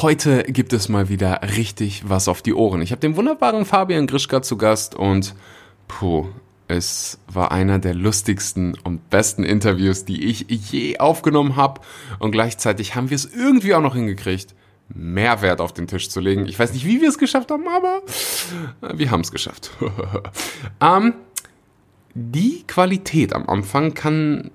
Heute gibt es mal wieder richtig was auf die Ohren. Ich habe den wunderbaren Fabian Grischka zu Gast und puh, es war einer der lustigsten und besten Interviews, die ich je aufgenommen habe. Und gleichzeitig haben wir es irgendwie auch noch hingekriegt, Mehrwert auf den Tisch zu legen. Ich weiß nicht, wie wir es geschafft haben, aber wir haben es geschafft. ähm, die Qualität am Anfang kann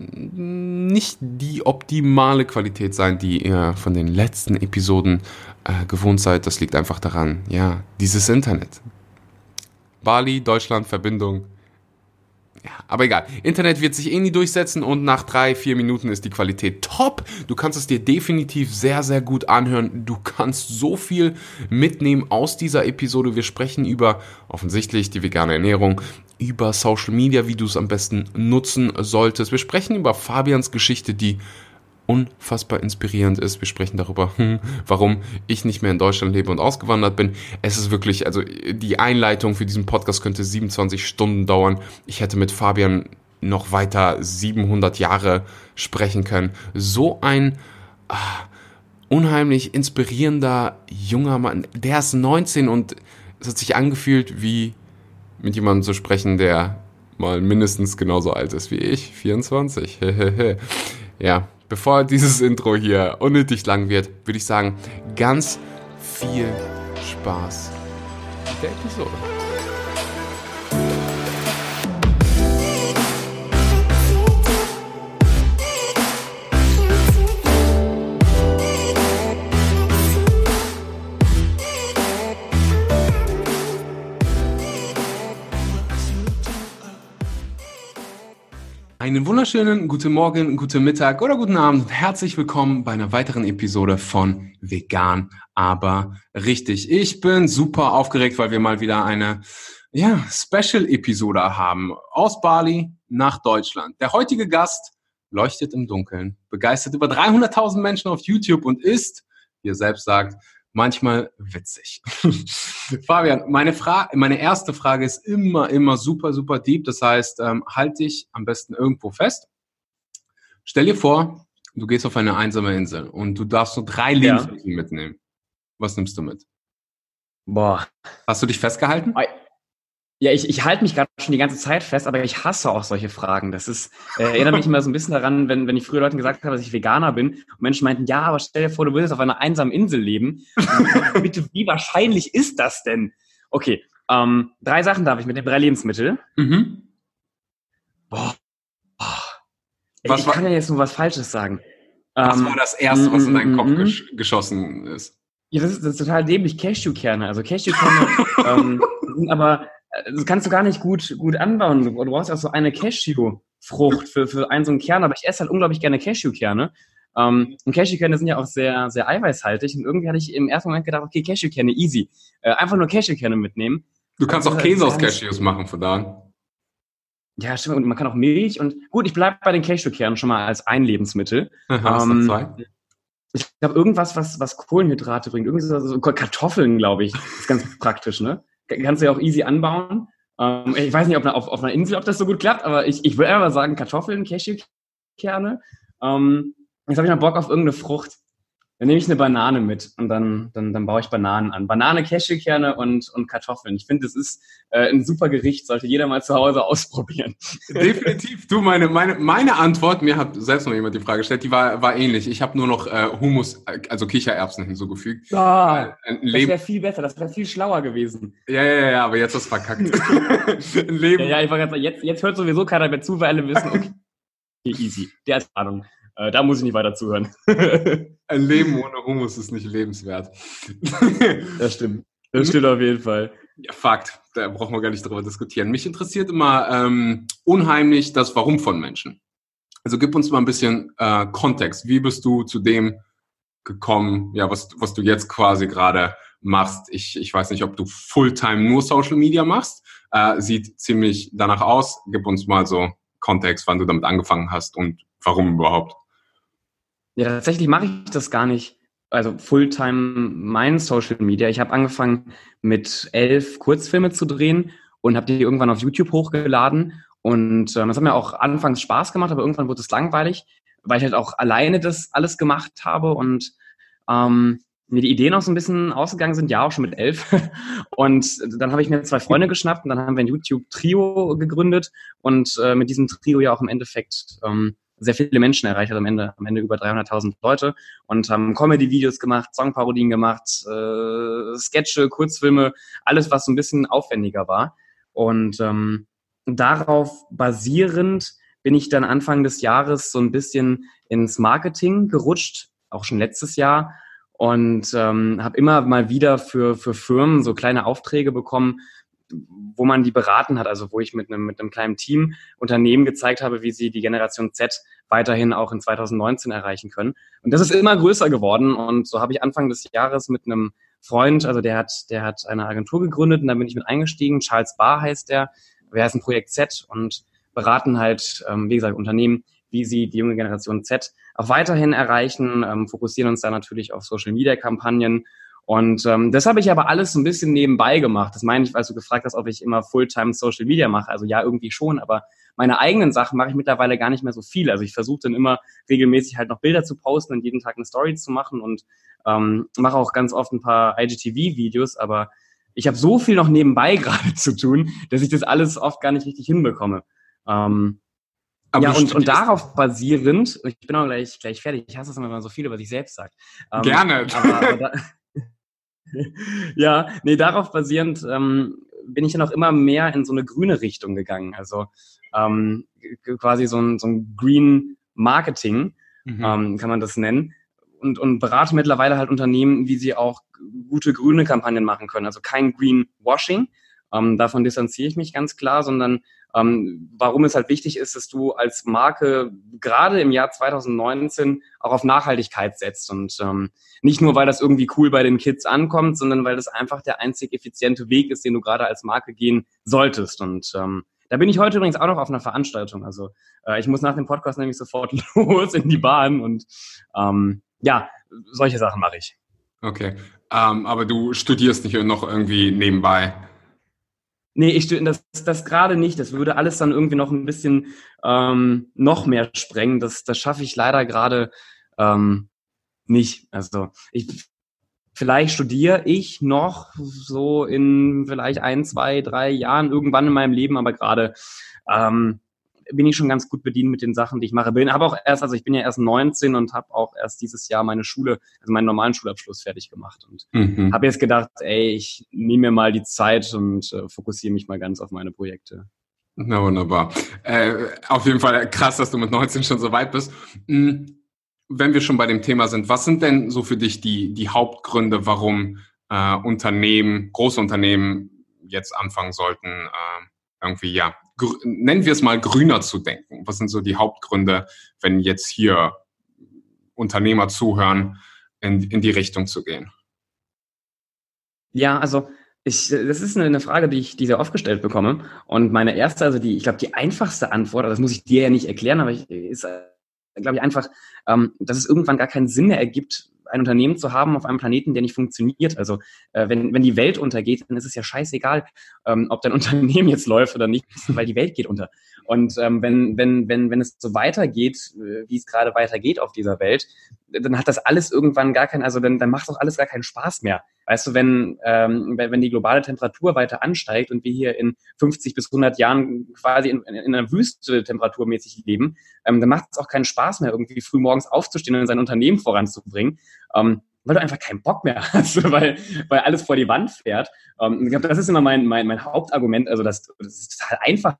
nicht die optimale Qualität sein, die ihr von den letzten Episoden äh, gewohnt seid. Das liegt einfach daran, ja, dieses Internet. Bali, Deutschland, Verbindung, ja, aber egal. Internet wird sich eh nie durchsetzen und nach drei, vier Minuten ist die Qualität top. Du kannst es dir definitiv sehr, sehr gut anhören. Du kannst so viel mitnehmen aus dieser Episode. Wir sprechen über offensichtlich die vegane Ernährung, über Social Media, wie du es am besten nutzen solltest. Wir sprechen über Fabians Geschichte, die unfassbar inspirierend ist. Wir sprechen darüber, hm, warum ich nicht mehr in Deutschland lebe und ausgewandert bin. Es ist wirklich, also die Einleitung für diesen Podcast könnte 27 Stunden dauern. Ich hätte mit Fabian noch weiter 700 Jahre sprechen können. So ein ah, unheimlich inspirierender junger Mann. Der ist 19 und es hat sich angefühlt, wie mit jemandem zu sprechen, der mal mindestens genauso alt ist wie ich, 24. ja, bevor dieses Intro hier unnötig lang wird, würde ich sagen, ganz viel Spaß mit der Episode. Einen wunderschönen guten Morgen, guten Mittag oder guten Abend. Herzlich willkommen bei einer weiteren Episode von Vegan, aber richtig. Ich bin super aufgeregt, weil wir mal wieder eine ja, Special-Episode haben. Aus Bali nach Deutschland. Der heutige Gast leuchtet im Dunkeln, begeistert über 300.000 Menschen auf YouTube und ist, wie er selbst sagt, manchmal witzig. Fabian, meine, Frage, meine erste Frage ist immer, immer super, super deep. Das heißt, ähm, halt dich am besten irgendwo fest. Stell dir vor, du gehst auf eine einsame Insel und du darfst nur drei Lebensmittel ja. mitnehmen. Was nimmst du mit? Boah. Hast du dich festgehalten? Ja, ich, ich halte mich gerade schon die ganze Zeit fest, aber ich hasse auch solche Fragen. Das ist, äh, erinnert mich immer so ein bisschen daran, wenn, wenn ich früher Leuten gesagt habe, dass ich Veganer bin und Menschen meinten, ja, aber stell dir vor, du würdest auf einer einsamen Insel leben. Bitte, wie wahrscheinlich ist das denn? Okay, ähm, drei Sachen darf ich mit den drei Lebensmittel. Mhm. Boah. Boah. Was ich war, kann ja jetzt nur was Falsches sagen. Was ähm, war das Erste, was in deinen Kopf mm, mm, gesch geschossen ist? Ja, das ist, das ist total dämlich. Cashewkerne. Also Cashewkerne ähm, sind aber das kannst du gar nicht gut, gut anbauen. Du brauchst ja so eine Cashew-Frucht für, für einen so einen Kern, aber ich esse halt unglaublich gerne Cashewkerne. Ähm, und Cashewkerne sind ja auch sehr, sehr eiweißhaltig. Und irgendwie hatte ich im ersten Moment gedacht, okay, Cashewkerne, easy. Äh, einfach nur Cashewkerne mitnehmen. Du kannst auch Käse aus Cashews machen, von da Ja, stimmt. Und man kann auch Milch und gut, ich bleibe bei den Cashewkernen schon mal als ein Lebensmittel. Aha, ähm, zwei? Ich glaube, irgendwas, was, was Kohlenhydrate bringt. Irgendwie so, so Kartoffeln, glaube ich. Das ist ganz praktisch, ne? Kannst du ja auch easy anbauen. Ähm, ich weiß nicht, ob auf, auf einer Insel, ob das so gut klappt, aber ich, ich würde einfach sagen Kartoffeln, Cashewkerne. Ähm, jetzt habe ich noch Bock auf irgendeine Frucht. Dann nehme ich eine Banane mit und dann, dann, dann baue ich Bananen an. Banane, Cashewkerne und, und Kartoffeln. Ich finde, das ist äh, ein super Gericht, sollte jeder mal zu Hause ausprobieren. Definitiv. Du, meine, meine, meine Antwort, mir hat selbst noch jemand die Frage gestellt, die war, war ähnlich. Ich habe nur noch äh, Humus, also Kichererbsen hinzugefügt. Ah, äh, das wäre viel besser, das wäre viel schlauer gewesen. Ja, ja, ja, aber jetzt ist verkackt. ein Leben. Ja, ja, ich war ganz, jetzt, jetzt hört sowieso keiner mehr zu, weil alle wissen, okay, easy. Der hat Ahnung. Äh, da muss ich nicht weiter zuhören. Ein Leben ohne Humus ist nicht lebenswert. das stimmt. Das stimmt auf jeden Fall. Ja, Fakt. Da brauchen wir gar nicht drüber diskutieren. Mich interessiert immer ähm, unheimlich das Warum von Menschen. Also gib uns mal ein bisschen äh, Kontext. Wie bist du zu dem gekommen, ja, was, was du jetzt quasi gerade machst? Ich, ich weiß nicht, ob du Fulltime nur Social Media machst. Äh, sieht ziemlich danach aus. Gib uns mal so Kontext, wann du damit angefangen hast und warum überhaupt. Ja, tatsächlich mache ich das gar nicht. Also Fulltime mein Social Media. Ich habe angefangen mit elf Kurzfilme zu drehen und habe die irgendwann auf YouTube hochgeladen. Und ähm, das hat mir auch anfangs Spaß gemacht, aber irgendwann wurde es langweilig, weil ich halt auch alleine das alles gemacht habe. Und ähm, mir die Ideen auch so ein bisschen ausgegangen sind, ja auch schon mit elf. Und dann habe ich mir zwei Freunde geschnappt und dann haben wir ein YouTube-Trio gegründet und äh, mit diesem Trio ja auch im Endeffekt ähm, sehr viele Menschen erreicht, also am Ende, am Ende über 300.000 Leute und haben Comedy-Videos gemacht, Songparodien gemacht, äh, Sketche, Kurzfilme, alles, was so ein bisschen aufwendiger war. Und ähm, darauf basierend bin ich dann Anfang des Jahres so ein bisschen ins Marketing gerutscht, auch schon letztes Jahr und ähm, habe immer mal wieder für, für Firmen so kleine Aufträge bekommen, wo man die beraten hat, also wo ich mit einem, mit einem kleinen Team Unternehmen gezeigt habe, wie sie die Generation Z weiterhin auch in 2019 erreichen können. Und das ist immer größer geworden und so habe ich Anfang des Jahres mit einem Freund, also der hat, der hat eine Agentur gegründet und da bin ich mit eingestiegen. Charles Barr heißt der. Wir heißen Projekt Z und beraten halt, ähm, wie gesagt, Unternehmen, wie sie die junge Generation Z auch weiterhin erreichen, ähm, fokussieren uns da natürlich auf Social-Media-Kampagnen. Und ähm, das habe ich aber alles so ein bisschen nebenbei gemacht. Das meine ich, weil du gefragt hast, ob ich immer Fulltime Social Media mache. Also ja, irgendwie schon, aber meine eigenen Sachen mache ich mittlerweile gar nicht mehr so viel. Also ich versuche dann immer regelmäßig halt noch Bilder zu posten und jeden Tag eine Story zu machen und ähm, mache auch ganz oft ein paar IGTV-Videos, aber ich habe so viel noch nebenbei gerade zu tun, dass ich das alles oft gar nicht richtig hinbekomme. Ähm, aber ja, und, und darauf basierend, ich bin auch gleich, gleich fertig, ich hasse es, wenn man so viel über sich selbst sagt. Ähm, Gerne. Aber, aber da, ja, nee, darauf basierend ähm, bin ich dann auch immer mehr in so eine grüne Richtung gegangen. Also ähm, quasi so ein, so ein Green Marketing, mhm. ähm, kann man das nennen. Und, und berate mittlerweile halt Unternehmen, wie sie auch gute grüne Kampagnen machen können. Also kein Greenwashing, ähm, davon distanziere ich mich ganz klar, sondern ähm, warum es halt wichtig ist, dass du als Marke gerade im Jahr 2019 auch auf Nachhaltigkeit setzt und ähm, nicht nur, weil das irgendwie cool bei den Kids ankommt, sondern weil das einfach der einzig effiziente Weg ist, den du gerade als Marke gehen solltest. Und ähm, da bin ich heute übrigens auch noch auf einer Veranstaltung. Also äh, ich muss nach dem Podcast nämlich sofort los in die Bahn und ähm, ja, solche Sachen mache ich. Okay, ähm, aber du studierst nicht noch irgendwie nebenbei? Nee, ich das, das gerade nicht. Das würde alles dann irgendwie noch ein bisschen ähm, noch mehr sprengen. Das, das schaffe ich leider gerade ähm, nicht. Also ich vielleicht studiere ich noch so in vielleicht ein, zwei, drei Jahren irgendwann in meinem Leben, aber gerade ähm, bin ich schon ganz gut bedient mit den Sachen, die ich mache. Bin habe auch erst, also ich bin ja erst 19 und habe auch erst dieses Jahr meine Schule, also meinen normalen Schulabschluss fertig gemacht und mhm. habe jetzt gedacht, ey, ich nehme mir mal die Zeit und äh, fokussiere mich mal ganz auf meine Projekte. Na wunderbar. Äh, auf jeden Fall krass, dass du mit 19 schon so weit bist. Mhm. Wenn wir schon bei dem Thema sind, was sind denn so für dich die, die Hauptgründe, warum äh, Unternehmen, große Unternehmen jetzt anfangen sollten, äh, irgendwie ja nennen wir es mal grüner zu denken? Was sind so die Hauptgründe, wenn jetzt hier Unternehmer zuhören, in, in die Richtung zu gehen? Ja, also ich, das ist eine Frage, die ich, die sehr oft gestellt bekomme. Und meine erste, also die, ich glaube, die einfachste Antwort, das muss ich dir ja nicht erklären, aber ich, ist, glaube ich, einfach, ähm, dass es irgendwann gar keinen Sinn mehr ergibt, ein Unternehmen zu haben auf einem Planeten, der nicht funktioniert. Also äh, wenn, wenn die Welt untergeht, dann ist es ja scheißegal, ähm, ob dein Unternehmen jetzt läuft oder nicht, weil die Welt geht unter. Und ähm, wenn, wenn, wenn, wenn es so weitergeht, äh, wie es gerade weitergeht auf dieser Welt, dann hat das alles irgendwann gar keinen, also dann, dann macht doch alles gar keinen Spaß mehr. Weißt du, wenn, ähm, wenn die globale Temperatur weiter ansteigt und wir hier in 50 bis 100 Jahren quasi in, in einer Wüste temperaturmäßig leben, ähm, dann macht es auch keinen Spaß mehr, irgendwie früh morgens aufzustehen und sein Unternehmen voranzubringen. Ähm, weil du einfach keinen Bock mehr hast, weil, weil alles vor die Wand fährt. Ähm, ich glaube, das ist immer mein, mein, mein Hauptargument. Also das, das ist total einfach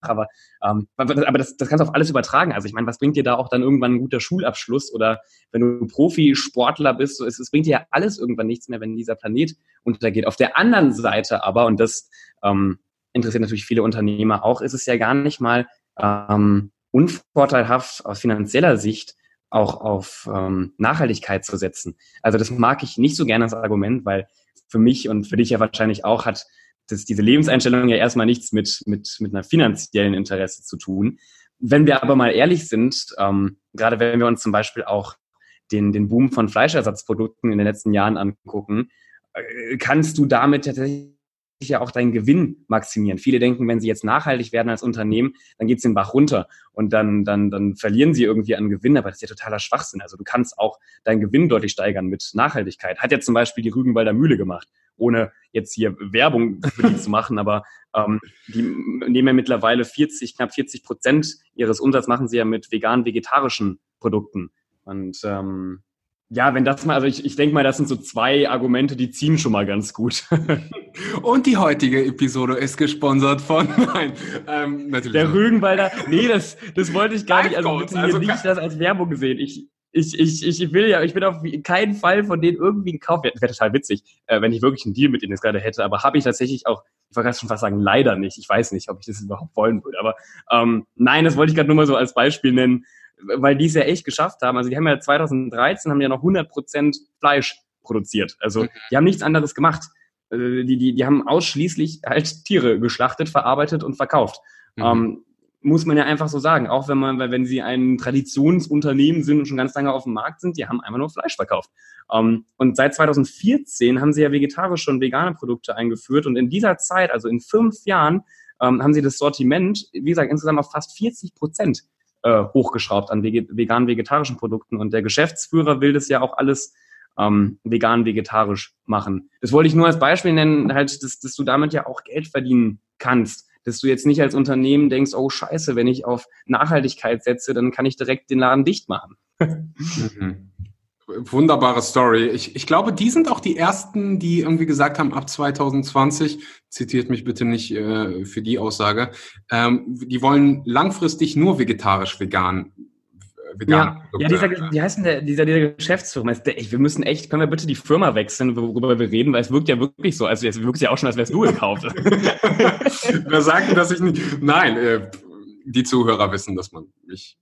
aber, ähm, aber das, das kannst du auf alles übertragen. Also ich meine, was bringt dir da auch dann irgendwann ein guter Schulabschluss oder wenn du Profisportler bist, so, es, es bringt dir ja alles irgendwann nichts mehr, wenn dieser Planet untergeht. Auf der anderen Seite aber, und das ähm, interessiert natürlich viele Unternehmer auch, ist es ja gar nicht mal ähm, unvorteilhaft aus finanzieller Sicht auch auf ähm, Nachhaltigkeit zu setzen. Also das mag ich nicht so gerne als Argument, weil für mich und für dich ja wahrscheinlich auch hat das, diese Lebenseinstellung ja erstmal nichts mit, mit, mit einer finanziellen Interesse zu tun. Wenn wir aber mal ehrlich sind, ähm, gerade wenn wir uns zum Beispiel auch den, den Boom von Fleischersatzprodukten in den letzten Jahren angucken, äh, kannst du damit tatsächlich ja auch deinen Gewinn maximieren. Viele denken, wenn sie jetzt nachhaltig werden als Unternehmen, dann geht's den Bach runter und dann, dann, dann verlieren sie irgendwie an Gewinn, aber das ist ja totaler Schwachsinn. Also du kannst auch deinen Gewinn deutlich steigern mit Nachhaltigkeit. Hat ja zum Beispiel die Rügenwalder Mühle gemacht, ohne jetzt hier Werbung für die zu machen, aber ähm, die nehmen ja mittlerweile 40, knapp 40 Prozent ihres Umsatzes machen sie ja mit vegan-vegetarischen Produkten. Und ähm, ja, wenn das mal, also ich, ich denke mal, das sind so zwei Argumente, die ziehen schon mal ganz gut. Und die heutige Episode ist gesponsert von, nein, ähm, natürlich. Der Rügenwalder, nee, das, das wollte ich gar nicht, also bitte also nicht das als Werbung gesehen. Ich, ich, ich, ich will ja, ich bin auf keinen Fall von denen irgendwie gekauft. Wäre wär total witzig, äh, wenn ich wirklich einen Deal mit denen jetzt gerade hätte, aber habe ich tatsächlich auch, ich wollte schon fast sagen, leider nicht. Ich weiß nicht, ob ich das überhaupt wollen würde. Aber ähm, nein, das wollte ich gerade nur mal so als Beispiel nennen weil die es ja echt geschafft haben. Also die haben ja 2013 haben ja noch 100 Prozent Fleisch produziert. Also mhm. die haben nichts anderes gemacht. Äh, die, die, die haben ausschließlich halt Tiere geschlachtet, verarbeitet und verkauft. Mhm. Ähm, muss man ja einfach so sagen. Auch wenn man, weil wenn sie ein Traditionsunternehmen sind und schon ganz lange auf dem Markt sind, die haben einfach nur Fleisch verkauft. Um, ähm, und seit 2014 haben sie ja vegetarische und vegane Produkte eingeführt und in dieser Zeit, also in fünf Jahren, um, ähm, haben sie das Sortiment, wie gesagt, insgesamt auf fast 40 Prozent äh, hochgeschraubt an vegan-vegetarischen Produkten. Und der Geschäftsführer will das ja auch alles ähm, vegan-vegetarisch machen. Das wollte ich nur als Beispiel nennen, halt, dass, dass du damit ja auch Geld verdienen kannst. Dass du jetzt nicht als Unternehmen denkst, oh scheiße, wenn ich auf Nachhaltigkeit setze, dann kann ich direkt den Laden dicht machen. mhm wunderbare Story. Ich, ich glaube, die sind auch die ersten, die irgendwie gesagt haben, ab 2020, zitiert mich bitte nicht äh, für die Aussage, ähm, die wollen langfristig nur vegetarisch vegan. Äh, vegan ja, ja, dieser, wie heißt denn der, dieser, dieser Geschäftsführer? Wir müssen echt, können wir bitte die Firma wechseln, worüber wir reden, weil es wirkt ja wirklich so, also es wirkt ja auch schon, als wärst du gekauft. Wer sagt dass ich nicht, nein, äh, die Zuhörer wissen, dass man mich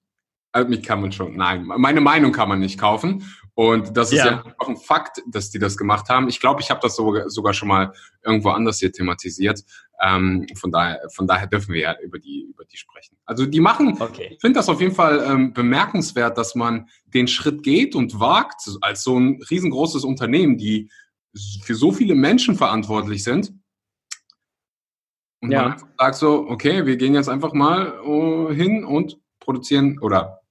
also mich kann man schon, nein, meine Meinung kann man nicht kaufen. Und das ist ja, ja auch ein Fakt, dass die das gemacht haben. Ich glaube, ich habe das sogar, sogar schon mal irgendwo anders hier thematisiert. Ähm, von daher, von daher dürfen wir ja über die, über die sprechen. Also die machen, okay. ich finde das auf jeden Fall ähm, bemerkenswert, dass man den Schritt geht und wagt, als so ein riesengroßes Unternehmen, die für so viele Menschen verantwortlich sind. Und ja. man sagt so, okay, wir gehen jetzt einfach mal uh, hin und produzieren oder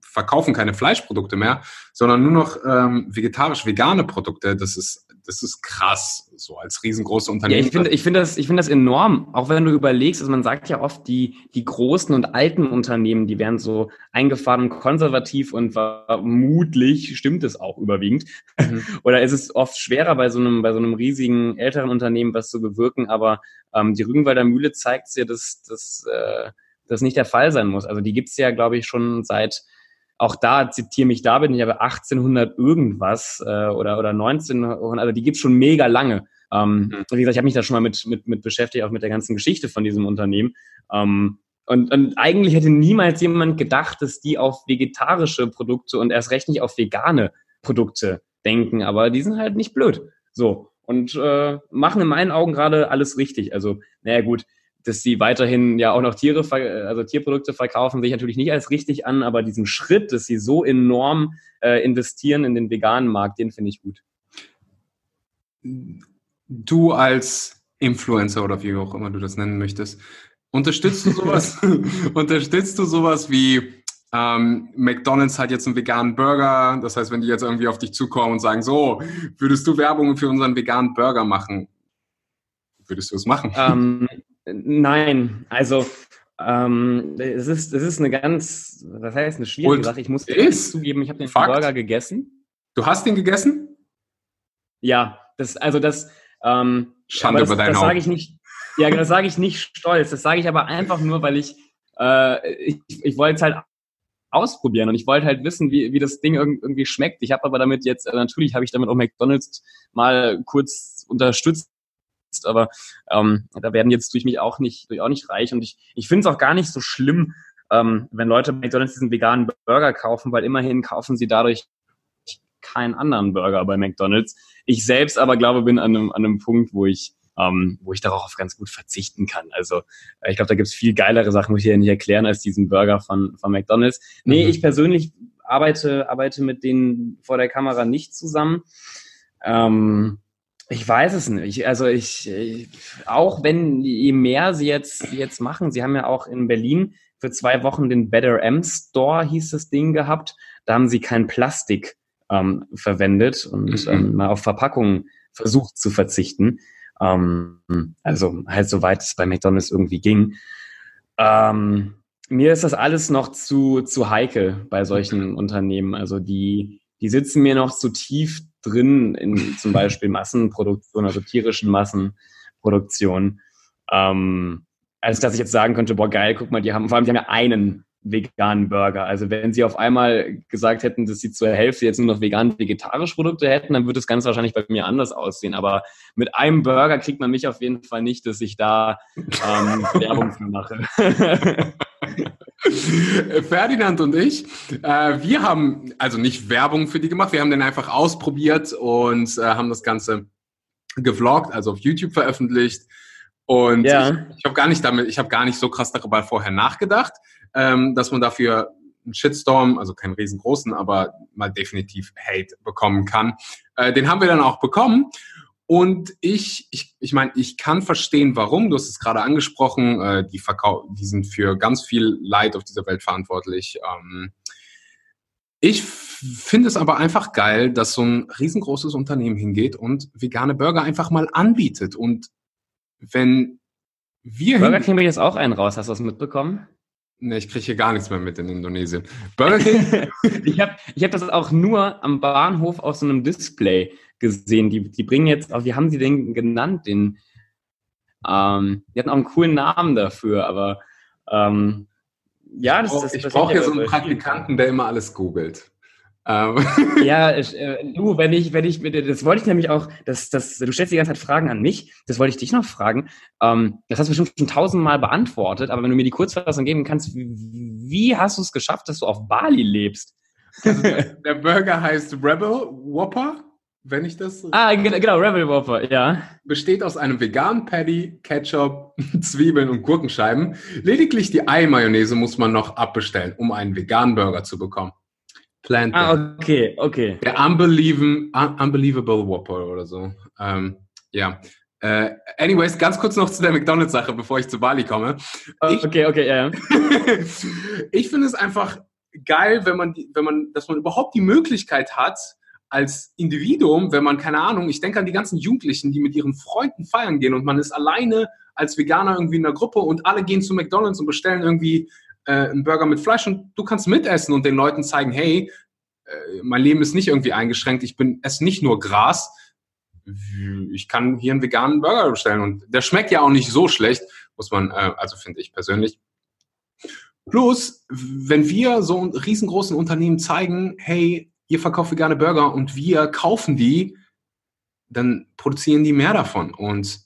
verkaufen keine Fleischprodukte mehr, sondern nur noch ähm, vegetarisch-vegane Produkte. Das ist, das ist krass, so als riesengroße Unternehmen. Ja, ich finde, ich finde das, ich finde das enorm. Auch wenn du überlegst, also man sagt ja oft, die, die großen und alten Unternehmen, die werden so eingefahren und konservativ und vermutlich stimmt es auch überwiegend. Mhm. Oder ist es oft schwerer bei so einem, bei so einem riesigen älteren Unternehmen was zu bewirken, aber ähm, die Rügenwalder Mühle zeigt ja, dass, dass äh, das nicht der Fall sein muss. Also die gibt's ja, glaube ich, schon seit auch da zitiere mich David, ich habe 1800 irgendwas äh, oder, oder 1900, also die gibt's schon mega lange. Ähm, mhm. Wie gesagt, ich habe mich da schon mal mit, mit, mit beschäftigt, auch mit der ganzen Geschichte von diesem Unternehmen. Ähm, und, und eigentlich hätte niemals jemand gedacht, dass die auf vegetarische Produkte und erst recht nicht auf vegane Produkte denken, aber die sind halt nicht blöd. So. Und äh, machen in meinen Augen gerade alles richtig. Also, naja gut, dass sie weiterhin ja auch noch Tiere, also Tierprodukte verkaufen, sehe ich natürlich nicht als richtig an, aber diesen Schritt, dass sie so enorm äh, investieren in den veganen Markt, den finde ich gut. Du als Influencer oder wie auch immer du das nennen möchtest, unterstützt du sowas, unterstützt du sowas wie ähm, McDonald's hat jetzt einen veganen Burger, das heißt, wenn die jetzt irgendwie auf dich zukommen und sagen, so, würdest du Werbung für unseren veganen Burger machen? Würdest du es machen? Ähm, Nein, also ähm, es, ist, es ist eine ganz, was heißt eine schwierige Und Sache. Ich muss ist zugeben, ich habe den Fakt. Burger gegessen. Du hast den gegessen? Ja, das, also das, ähm, Schande das, über dein Das sage ich nicht, ja, das sage ich nicht stolz. Das sage ich aber einfach nur, weil ich, äh, ich, ich wollte es halt ausprobieren und ich wollte halt wissen, wie, wie das Ding irgendwie schmeckt. Ich habe aber damit jetzt, äh, natürlich habe ich damit auch McDonalds mal kurz unterstützt, aber ähm, da werden jetzt durch mich auch nicht, durch auch nicht reich. Und ich, ich finde es auch gar nicht so schlimm, ähm, wenn Leute McDonalds diesen veganen Burger kaufen, weil immerhin kaufen sie dadurch keinen anderen Burger bei McDonalds. Ich selbst aber glaube, bin an einem, an einem Punkt, wo ich ähm, wo ich darauf ganz gut verzichten kann. Also äh, ich glaube, da gibt es viel geilere Sachen, muss ich ja nicht erklären, als diesen Burger von, von McDonalds. Nee, mhm. ich persönlich arbeite, arbeite mit denen vor der Kamera nicht zusammen. Ähm, Ich weiß es nicht. Also ich, ich, auch wenn je mehr sie jetzt jetzt machen, sie haben ja auch in Berlin für zwei Wochen den Better M Store hieß das Ding gehabt. Da haben sie kein Plastik ähm, verwendet und mhm. ähm, mal auf Verpackungen versucht zu verzichten. Ähm, also halt soweit es bei McDonald's irgendwie ging. Ähm, mir ist das alles noch zu, zu heikel bei solchen Unternehmen. Also die, die sitzen mir noch zu tief drin in zum Beispiel Massenproduktion, also tierischen Massenproduktion. Ähm, als dass ich jetzt sagen könnte, boah, geil, guck mal, die haben, vor allem, die haben ja einen veganen Burger. Also wenn sie auf einmal gesagt hätten, dass sie zur Hälfte jetzt nur noch vegan-vegetarische Produkte hätten, dann würde das Ganze wahrscheinlich bei mir anders aussehen. Aber mit einem Burger kriegt man mich auf jeden Fall nicht, dass ich da ähm, Werbung für mache. Ferdinand und ich, äh, wir haben also nicht Werbung für die gemacht, wir haben den einfach ausprobiert und äh, haben das Ganze gevloggt, also auf YouTube veröffentlicht. Und ja. ich, ich habe gar nicht damit, ich habe gar nicht so krass darüber vorher nachgedacht, ähm, dass man dafür einen Shitstorm, also keinen riesengroßen, aber mal definitiv Hate bekommen kann. Äh, den haben wir dann auch bekommen. Und ich, ich, ich meine, ich kann verstehen, warum. Du hast es gerade angesprochen. Äh, die, Verkau die sind für ganz viel Leid auf dieser Welt verantwortlich. Ähm, ich finde es aber einfach geil, dass so ein riesengroßes Unternehmen hingeht und vegane Burger einfach mal anbietet. Und wenn wir. Burger King will jetzt auch einen raus. Hast du das mitbekommen? Nee, ich kriege hier gar nichts mehr mit in Indonesien. Burger King? ich habe ich hab das auch nur am Bahnhof auf so einem Display gesehen. Die, die bringen jetzt, wie haben sie den genannt? Den, ähm, die hatten auch einen coolen Namen dafür, aber ähm, ja, das, ist. Ich brauche hier so einen Praktikanten, der immer alles googelt. Ähm. ja, ich, äh, du, wenn ich, wenn ich, das wollte ich nämlich auch, das, das, du stellst die ganze Zeit Fragen an mich, das wollte ich dich noch fragen. Ähm, das hast du bestimmt schon tausendmal beantwortet, aber wenn du mir die Kurzfassung geben kannst, wie, wie hast du es geschafft, dass du auf Bali lebst? Also der Burger heißt Rebel Whopper wenn ich das. Ah, genau, Rebel Whopper, ja. Besteht aus einem veganen Patty, Ketchup, Zwiebeln und Gurkenscheiben. Lediglich die Ei-Mayonnaise muss man noch abbestellen, um einen veganen Burger zu bekommen. Plant. Ah, okay, okay. Der Unbelievable, Unbelievable Whopper oder so. Ähm, ja. Äh, anyways, ganz kurz noch zu der McDonalds-Sache, bevor ich zu Bali komme. Ich, okay, okay, ja. ich finde es einfach geil, wenn man, wenn man, dass man überhaupt die Möglichkeit hat, als Individuum, wenn man, keine Ahnung, ich denke an die ganzen Jugendlichen, die mit ihren Freunden feiern gehen und man ist alleine als Veganer irgendwie in der Gruppe und alle gehen zu McDonalds und bestellen irgendwie äh, einen Burger mit Fleisch und du kannst mitessen und den Leuten zeigen, hey, äh, mein Leben ist nicht irgendwie eingeschränkt, ich bin esse nicht nur Gras, ich kann hier einen veganen Burger bestellen und der schmeckt ja auch nicht so schlecht, muss man, äh, also finde ich persönlich. Plus, wenn wir so riesengroßen Unternehmen zeigen, hey, ihr verkauft vegane Burger und wir kaufen die, dann produzieren die mehr davon. Und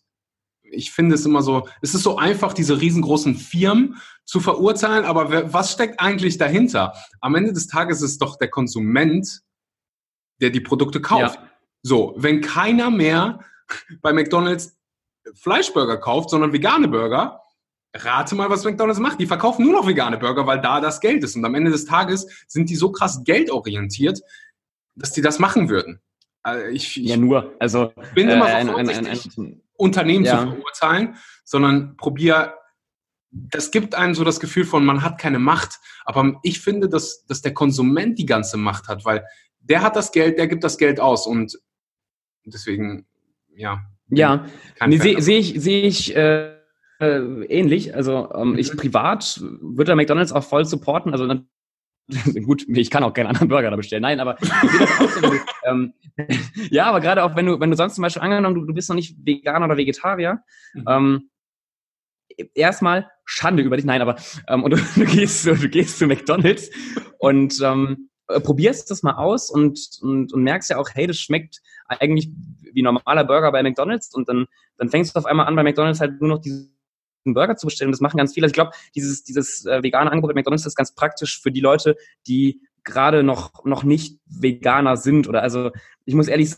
ich finde es immer so, es ist so einfach, diese riesengroßen Firmen zu verurteilen, aber was steckt eigentlich dahinter? Am Ende des Tages ist es doch der Konsument, der die Produkte kauft. Ja. So, wenn keiner mehr bei McDonald's Fleischburger kauft, sondern vegane Burger, rate mal, was McDonald's macht. Die verkaufen nur noch vegane Burger, weil da das Geld ist. Und am Ende des Tages sind die so krass geldorientiert, dass die das machen würden. Also ich, ich ja, nur. Also, bin immer so äh, ein, ein, ein, Unternehmen ja. zu verurteilen, sondern probier, das gibt einem so das Gefühl von, man hat keine Macht. Aber ich finde, dass, dass der Konsument die ganze Macht hat, weil der hat das Geld, der gibt das Geld aus. Und deswegen, ja. Ja, nee, sehe seh ich, seh ich äh, äh, ähnlich. Also ähm, ich mhm. privat würde McDonalds auch voll supporten. Also gut, ich kann auch keinen anderen Burger da bestellen. Nein, aber so, ähm, ja, aber gerade auch wenn du, wenn du sonst zum Beispiel angenommen, du, du bist noch nicht Veganer oder Vegetarier, mhm. ähm, erstmal Schande über dich, nein, aber ähm, und du, du, gehst, du gehst zu McDonalds und ähm, äh, probierst das mal aus und, und, und merkst ja auch, hey, das schmeckt eigentlich wie normaler Burger bei McDonalds und dann, dann fängst du auf einmal an, bei McDonalds halt nur noch diese einen Burger zu bestellen. Das machen ganz viele. Also ich glaube, dieses, dieses äh, vegane Angebot bei McDonalds ist ganz praktisch für die Leute, die gerade noch, noch nicht Veganer sind. Oder also ich muss ehrlich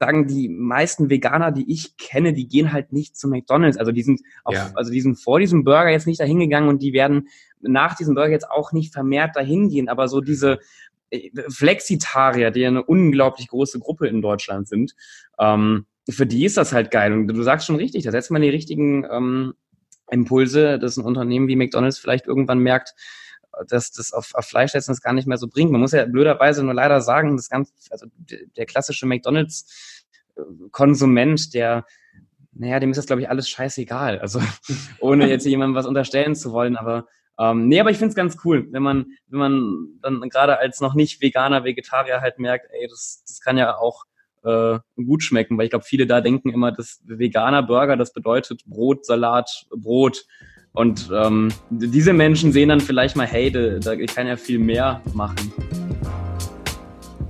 sagen, die meisten Veganer, die ich kenne, die gehen halt nicht zu McDonalds. Also die sind auf, ja. also die sind vor diesem Burger jetzt nicht dahin gegangen und die werden nach diesem Burger jetzt auch nicht vermehrt dahin gehen. Aber so diese äh, Flexitarier, die eine unglaublich große Gruppe in Deutschland sind, ähm, für die ist das halt geil. Und du sagst schon richtig, da setzt man die richtigen ähm, Impulse, dass ein Unternehmen wie McDonalds vielleicht irgendwann merkt, dass das auf, auf Fleisch setzen das gar nicht mehr so bringt. Man muss ja blöderweise nur leider sagen, das ganz, also der klassische McDonalds-Konsument, der, naja, dem ist das, glaube ich, alles scheißegal. Also ohne jetzt jemandem was unterstellen zu wollen, aber ähm, nee, aber ich finde es ganz cool, wenn man, wenn man dann gerade als noch nicht Veganer, Vegetarier halt merkt, ey, das, das kann ja auch äh, gut schmecken, weil ich glaube, viele da denken immer, dass veganer Burger, das bedeutet Brot, Salat, Brot. Und ähm, diese Menschen sehen dann vielleicht mal, hey, da, ich kann ja viel mehr machen.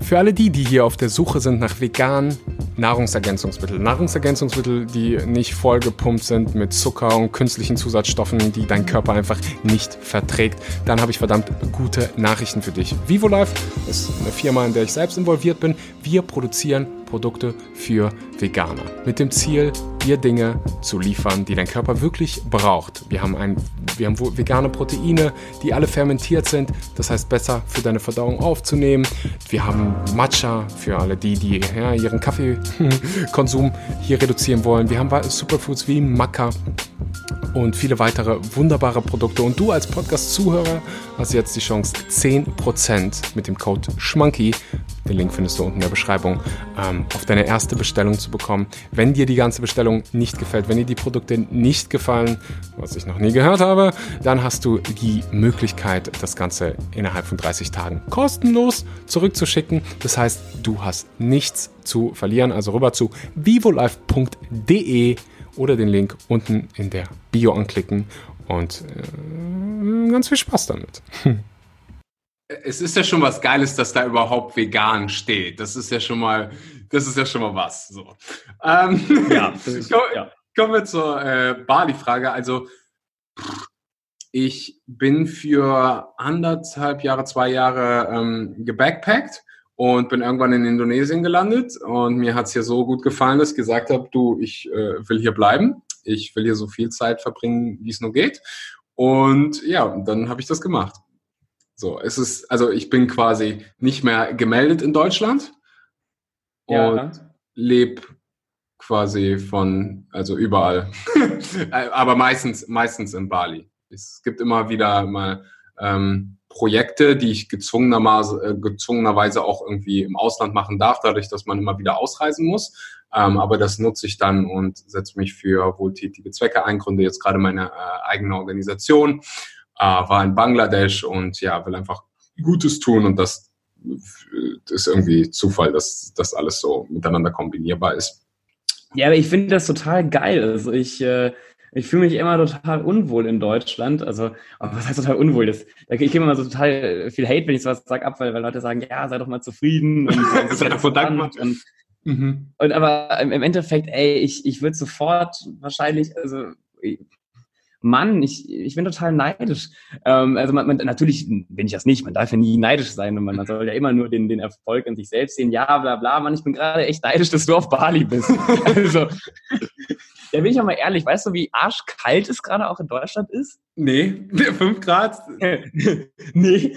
Für alle die, die hier auf der Suche sind nach veganen Nahrungsergänzungsmittel. Nahrungsergänzungsmittel, die nicht vollgepumpt sind mit Zucker und künstlichen Zusatzstoffen, die dein Körper einfach nicht verträgt, dann habe ich verdammt gute Nachrichten für dich. VivoLife ist eine Firma, in der ich selbst involviert bin. Wir produzieren Produkte für Veganer. Mit dem Ziel, dir Dinge zu liefern, die dein Körper wirklich braucht. Wir haben, ein, wir haben vegane Proteine, die alle fermentiert sind, das heißt besser für deine Verdauung aufzunehmen. Wir haben Matcha für alle die, die ja, ihren Kaffeekonsum hier reduzieren wollen. Wir haben Superfoods wie Maca und viele weitere wunderbare Produkte. Und du als Podcast-Zuhörer hast jetzt die Chance, 10% mit dem Code SCHMANKY, den Link findest du unten in der Beschreibung, ähm, auf deine erste Bestellung zu bekommen. Wenn dir die ganze Bestellung nicht gefällt, wenn dir die Produkte nicht gefallen, was ich noch nie gehört habe, dann hast du die Möglichkeit, das Ganze innerhalb von 30 Tagen kostenlos zurückzuschicken. Das heißt, du hast nichts zu verlieren. Also rüber zu vivolife.de oder den Link unten in der Bio anklicken und äh, ganz viel Spaß damit. Es ist ja schon was Geiles, dass da überhaupt vegan steht. Das ist ja schon mal, das ist ja schon mal was. So. Ähm, ja, ist, komm, ja. Kommen wir zur äh, Bali-Frage. Also ich bin für anderthalb Jahre, zwei Jahre ähm, gebackpackt und bin irgendwann in Indonesien gelandet und mir hat's hier so gut gefallen, dass ich gesagt habe, du, ich äh, will hier bleiben, ich will hier so viel Zeit verbringen, wie es nur geht. Und ja, dann habe ich das gemacht. So, es ist, also ich bin quasi nicht mehr gemeldet in Deutschland ja. und lebe quasi von, also überall, aber meistens, meistens in Bali. Es gibt immer wieder mal ähm, Projekte, die ich gezwungenermaßen, äh, gezwungenerweise auch irgendwie im Ausland machen darf, dadurch, dass man immer wieder ausreisen muss. Ähm, aber das nutze ich dann und setze mich für wohltätige Zwecke ein, gründe jetzt gerade meine äh, eigene Organisation, äh, war in Bangladesch und ja, will einfach Gutes tun und das ist irgendwie Zufall, dass das alles so miteinander kombinierbar ist. Ja, aber ich finde das total geil. Also ich äh, ich fühle mich immer total unwohl in Deutschland. Also, oh, was heißt total unwohl? Das, ich kriege immer so total viel Hate, wenn ich sowas sage, ab, weil, weil Leute sagen, ja, sei doch mal zufrieden und, und sei doch dankbar. Und, mhm. und aber im Endeffekt, ey, ich, ich würde sofort wahrscheinlich, also Mann, ich, ich bin total neidisch. Ähm, also man, man, natürlich bin ich das nicht, man darf ja nie neidisch sein und man, man soll ja immer nur den, den Erfolg in sich selbst sehen. Ja, bla bla, Mann, ich bin gerade echt neidisch, dass du auf Bali bist. also da bin ich auch mal ehrlich, weißt du, wie arschkalt es gerade auch in Deutschland ist? Nee, 5 Grad. nee.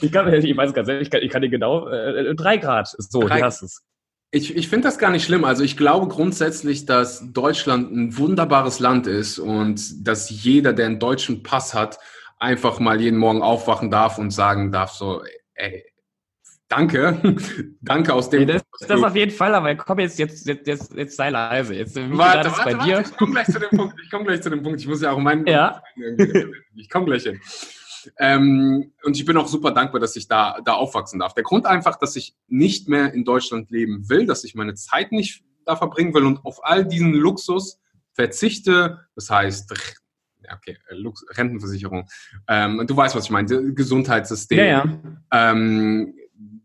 ich, kann, ich weiß ganz ehrlich, ich kann, ich kann dir genau äh, 3 Grad. So, drei, hier hast es. Ich, ich finde das gar nicht schlimm. Also ich glaube grundsätzlich, dass Deutschland ein wunderbares Land ist und dass jeder, der einen deutschen Pass hat, einfach mal jeden Morgen aufwachen darf und sagen darf so, ey, Danke. Danke aus dem. Das, das auf jeden Fall, aber komm jetzt, jetzt, jetzt, jetzt, jetzt sei leise. Jetzt warte, warte, bei warte, dir. Ich komme gleich zu dem Punkt. Ich komme gleich zu dem Punkt. Ich muss ja auch meinen. Ja. Ich komme gleich hin. Ähm, und ich bin auch super dankbar, dass ich da, da aufwachsen darf. Der Grund einfach, dass ich nicht mehr in Deutschland leben will, dass ich meine Zeit nicht da verbringen will und auf all diesen Luxus verzichte. Das heißt, okay, Lux Rentenversicherung. Ähm, du weißt, was ich meine. Gesundheitssystem. Ja, ja. Ähm,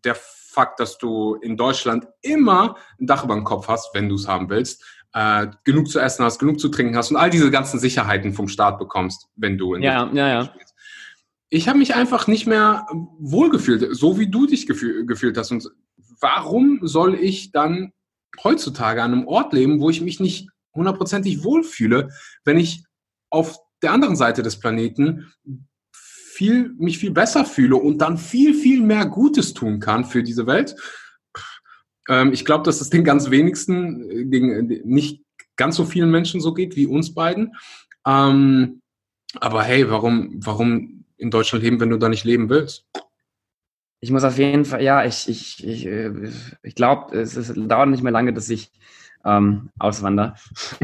der Fakt, dass du in Deutschland immer ein Dach über dem Kopf hast, wenn du es haben willst, äh, genug zu essen hast, genug zu trinken hast und all diese ganzen Sicherheiten vom Staat bekommst, wenn du in ja, ja, ja. spielst. Ich habe mich einfach nicht mehr wohlgefühlt, so wie du dich gefühl, gefühlt hast. Und warum soll ich dann heutzutage an einem Ort leben, wo ich mich nicht hundertprozentig wohlfühle, wenn ich auf der anderen Seite des Planeten viel, mich viel besser fühle und dann viel, viel mehr Gutes tun kann für diese Welt. Ähm, ich glaube, dass es den ganz wenigsten, äh, äh, nicht ganz so vielen Menschen so geht wie uns beiden. Ähm, aber hey, warum, warum in Deutschland leben, wenn du da nicht leben willst? Ich muss auf jeden Fall, ja, ich, ich, ich, äh, ich glaube, es, es dauert nicht mehr lange, dass ich ähm, auswander.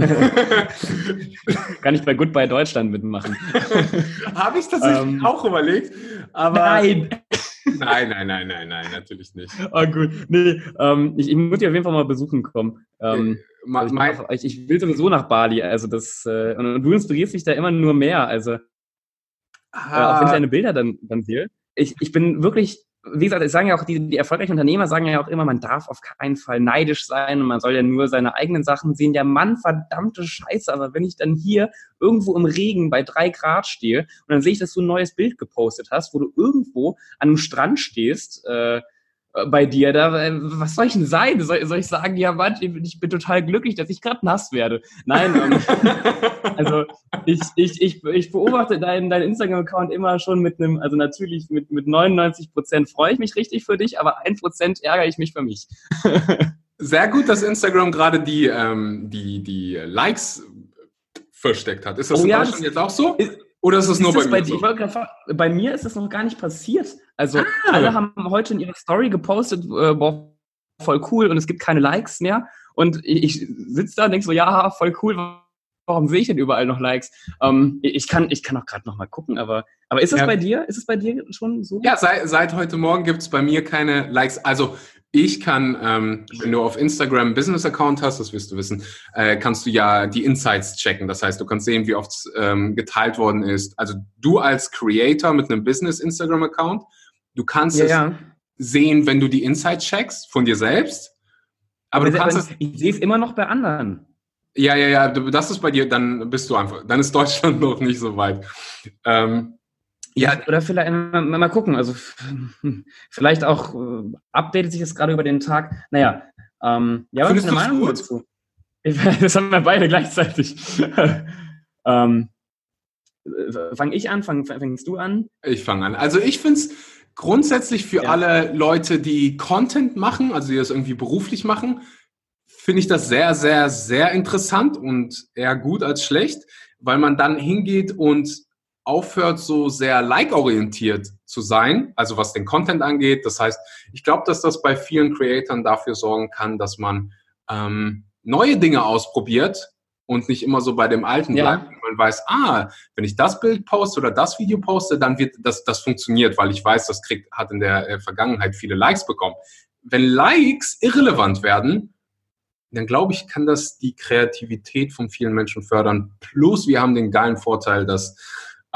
Kann ich bei Goodbye Deutschland mitmachen. Habe ich tatsächlich ähm, auch überlegt. Aber nein. nein, nein, nein, nein, nein, natürlich nicht. Oh gut. Nee, ähm, ich, ich muss dich auf jeden Fall mal besuchen kommen. Ähm, äh, also ich, ich, ich, will sowieso nach Bali. Also das, äh, und du inspirierst mich da immer nur mehr. Also ah. äh, auch wenn ich deine Bilder dann, dann sehe. Ich, ich bin wirklich wie gesagt, es sagen ja auch die, die erfolgreichen Unternehmer sagen ja auch immer, man darf auf keinen Fall neidisch sein und man soll ja nur seine eigenen Sachen sehen. Der Mann, verdammte Scheiße, aber wenn ich dann hier irgendwo im Regen bei drei Grad stehe und dann sehe ich, dass du ein neues Bild gepostet hast, wo du irgendwo an einem Strand stehst, äh, bei dir. Da, äh, was soll ich denn sein? Soll, soll ich sagen, ja, Mann, ich bin total glücklich, dass ich gerade nass werde? Nein, ähm, also ich, ich, ich, ich beobachte deinen dein Instagram-Account immer schon mit einem, also natürlich mit, mit 99 Prozent freue ich mich richtig für dich, aber ein Prozent ärgere ich mich für mich. Sehr gut, dass Instagram gerade die, ähm, die, die Likes versteckt hat. Ist das oh, in ja, Deutschland jetzt auch so? Ist, oder ist es nur bei, bei mir? So? bei mir ist das noch gar nicht passiert. Also ah. alle haben heute in ihrer Story gepostet, äh, boah, voll cool und es gibt keine Likes mehr. Und ich, ich sitze da und denke so, ja, voll cool, warum sehe ich denn überall noch Likes? Ähm, ich kann, ich kann auch gerade noch mal gucken, aber, aber ist es ja. bei dir? Ist es bei dir schon so? Ja, seit, seit heute Morgen gibt es bei mir keine Likes. Also ich kann, ähm, wenn du auf Instagram einen Business-Account hast, das wirst du wissen, äh, kannst du ja die Insights checken. Das heißt, du kannst sehen, wie oft ähm, geteilt worden ist. Also du als Creator mit einem Business-Instagram-Account, du kannst ja, es ja. sehen, wenn du die Insights checkst von dir selbst. Aber, aber du kannst es. Ich sehe es immer noch bei anderen. Ja, ja, ja, das ist bei dir, dann bist du einfach, dann ist Deutschland noch nicht so weit. Ähm, ja, oder vielleicht mal, mal gucken. Also vielleicht auch äh, updatet sich das gerade über den Tag. Naja, ähm, ja, was ist deine Meinung gut? dazu? Das haben wir beide gleichzeitig. ähm, Fange ich an? Fang, fängst du an? Ich fange an. Also ich finde es grundsätzlich für ja. alle Leute, die Content machen, also die das irgendwie beruflich machen, finde ich das sehr, sehr, sehr interessant und eher gut als schlecht, weil man dann hingeht und aufhört, so sehr like-orientiert zu sein, also was den Content angeht. Das heißt, ich glaube, dass das bei vielen Creatoren dafür sorgen kann, dass man ähm, neue Dinge ausprobiert und nicht immer so bei dem Alten ja. bleibt. Man weiß, ah, wenn ich das Bild poste oder das Video poste, dann wird das, das funktioniert, weil ich weiß, das kriegt, hat in der äh, Vergangenheit viele Likes bekommen. Wenn Likes irrelevant werden, dann glaube ich, kann das die Kreativität von vielen Menschen fördern. Plus, wir haben den geilen Vorteil, dass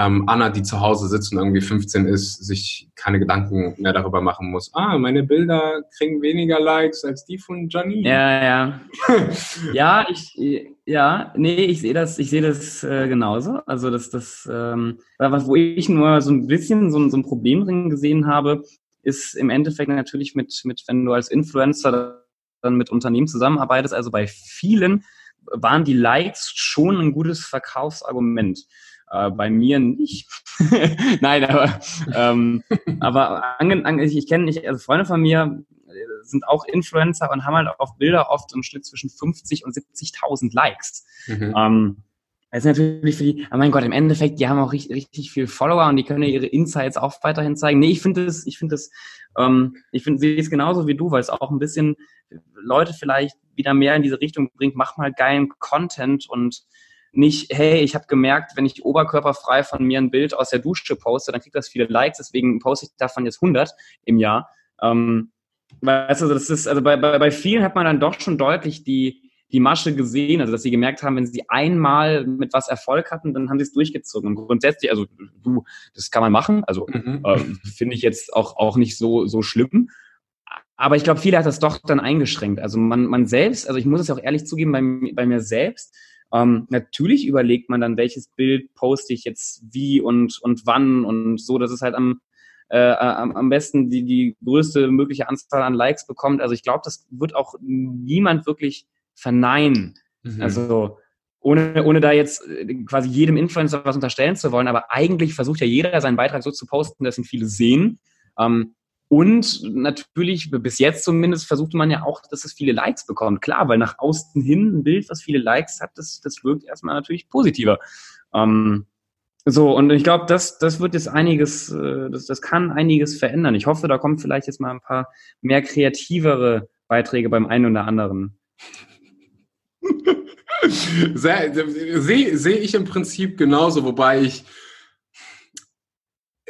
ähm, Anna, die zu Hause sitzt und irgendwie 15 ist, sich keine Gedanken mehr darüber machen muss. Ah, meine Bilder kriegen weniger Likes als die von Janine. Ja, ja. ja, ich, ja, nee, ich sehe das, ich sehe das äh, genauso. Also das, das, ähm, was, wo ich nur so ein bisschen so, so ein Problem drin gesehen habe, ist im Endeffekt natürlich mit, mit, wenn du als Influencer dann mit Unternehmen zusammenarbeitest, also bei vielen waren die Likes schon ein gutes Verkaufsargument. Äh, bei mir nicht. Nein, aber, ähm, aber ange, ange, ich kenne nicht, also Freunde von mir äh, sind auch Influencer und haben halt auf Bilder oft im Schnitt zwischen 50 und 70.000 Likes. Mhm. Ähm, das ist natürlich für die, aber mein Gott, im Endeffekt, die haben auch richtig, richtig viel Follower und die können ja ihre Insights auch weiterhin zeigen. Nee, ich finde das, ich finde das, ähm, ich finde, sehe es genauso wie du, weil es auch ein bisschen Leute vielleicht wieder mehr in diese Richtung bringt, mach mal geilen Content und nicht, hey, ich habe gemerkt, wenn ich oberkörperfrei von mir ein Bild aus der Dusche poste, dann kriegt das viele Likes, deswegen poste ich davon jetzt 100 im Jahr. Ähm, weißt du, das ist, also bei, bei, bei vielen hat man dann doch schon deutlich die, die Masche gesehen, also dass sie gemerkt haben, wenn sie einmal mit was Erfolg hatten, dann haben sie es durchgezogen. Und grundsätzlich, also du, das kann man machen, also mhm. äh, finde ich jetzt auch, auch nicht so, so schlimm. Aber ich glaube, viele hat das doch dann eingeschränkt. Also man, man selbst, also ich muss es ja auch ehrlich zugeben, bei, bei mir selbst, ähm, natürlich überlegt man dann, welches Bild poste ich jetzt wie und, und wann und so, dass es halt am, äh, am, am besten die, die größte mögliche Anzahl an Likes bekommt. Also ich glaube, das wird auch niemand wirklich verneinen. Mhm. Also ohne, ohne da jetzt äh, quasi jedem Influencer was unterstellen zu wollen, aber eigentlich versucht ja jeder seinen Beitrag so zu posten, dass ihn viele sehen. Ähm, Und natürlich, bis jetzt zumindest, versuchte man ja auch, dass es viele Likes bekommt. Klar, weil nach außen hin ein Bild, was viele Likes hat, das, das wirkt erstmal natürlich positiver. Ähm, so, und ich glaube, das, das wird jetzt einiges, äh, das, das kann einiges verändern. Ich hoffe, da kommen vielleicht jetzt mal ein paar mehr kreativere Beiträge beim einen oder anderen. Sehe seh ich im Prinzip genauso, wobei ich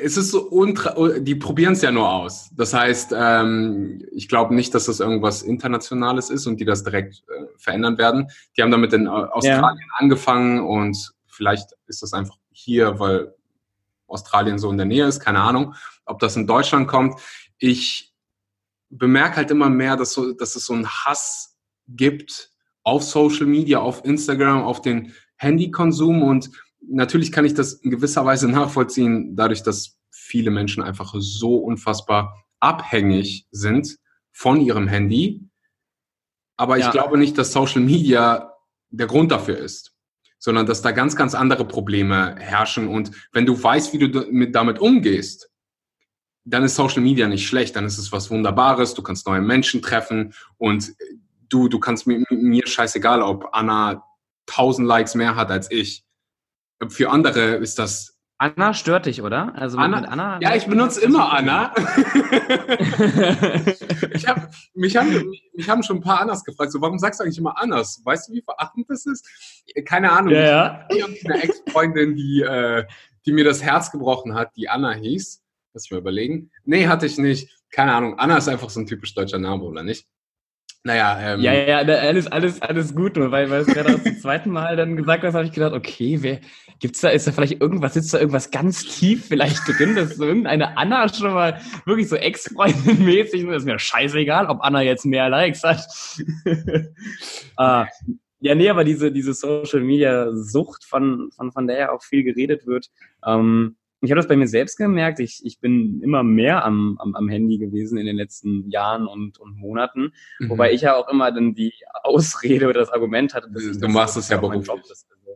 es ist so untra die probieren es ja nur aus. Das heißt, ähm, ich glaube nicht, dass das irgendwas Internationales ist und die das direkt äh, verändern werden. Die haben damit in Australien ja. angefangen und vielleicht ist das einfach hier, weil Australien so in der Nähe ist, keine Ahnung, ob das in Deutschland kommt. Ich bemerke halt immer mehr, dass, so, dass es so einen Hass gibt auf Social Media, auf Instagram, auf den Handykonsum und natürlich kann ich das in gewisser Weise nachvollziehen, dadurch, dass viele Menschen einfach so unfassbar abhängig sind von ihrem Handy. Aber ich ja. glaube nicht, dass Social Media der Grund dafür ist, sondern dass da ganz, ganz andere Probleme herrschen. Und wenn du weißt, wie du damit umgehst, dann ist Social Media nicht schlecht, dann ist es was Wunderbares, du kannst neue Menschen treffen und du, du kannst mir, mir scheißegal, ob Anna 1000 Likes mehr hat als ich für andere ist das. Anna stört dich, oder? Also Anna, Anna ja, ich benutze immer Anna. ich hab, mich, haben, mich haben schon ein paar Annas gefragt, so, warum sagst du eigentlich immer Annas? Weißt du, wie verachtend das ist? Keine Ahnung. Ja, ja. Ich habe eine Ex-Freundin, die, äh, die mir das Herz gebrochen hat, die Anna hieß. Lass ich mal überlegen. Nee, hatte ich nicht. Keine Ahnung. Anna ist einfach so ein typisch deutscher Name, oder nicht? Naja, ähm, ja, ja, alles, alles, alles gut, nur weil, weil es gerade zum zweiten Mal dann gesagt hast, habe ich gedacht, okay, wer gibt's da, ist da vielleicht irgendwas, sitzt da irgendwas ganz tief vielleicht drin, dass so irgendeine Anna schon mal wirklich so Ex-Freundin mäßig, ist mir scheißegal, ob Anna jetzt mehr Likes hat. ah, ja, nee, aber diese, diese Social Media Sucht, von, von, von der ja auch viel geredet wird, ähm, ich habe das bei mir selbst gemerkt. Ich, ich bin immer mehr am, am, am Handy gewesen in den letzten Jahren und, und Monaten. Mhm. Wobei ich ja auch immer dann die Ausrede oder das Argument hatte. Dass du machst es ja beruflich.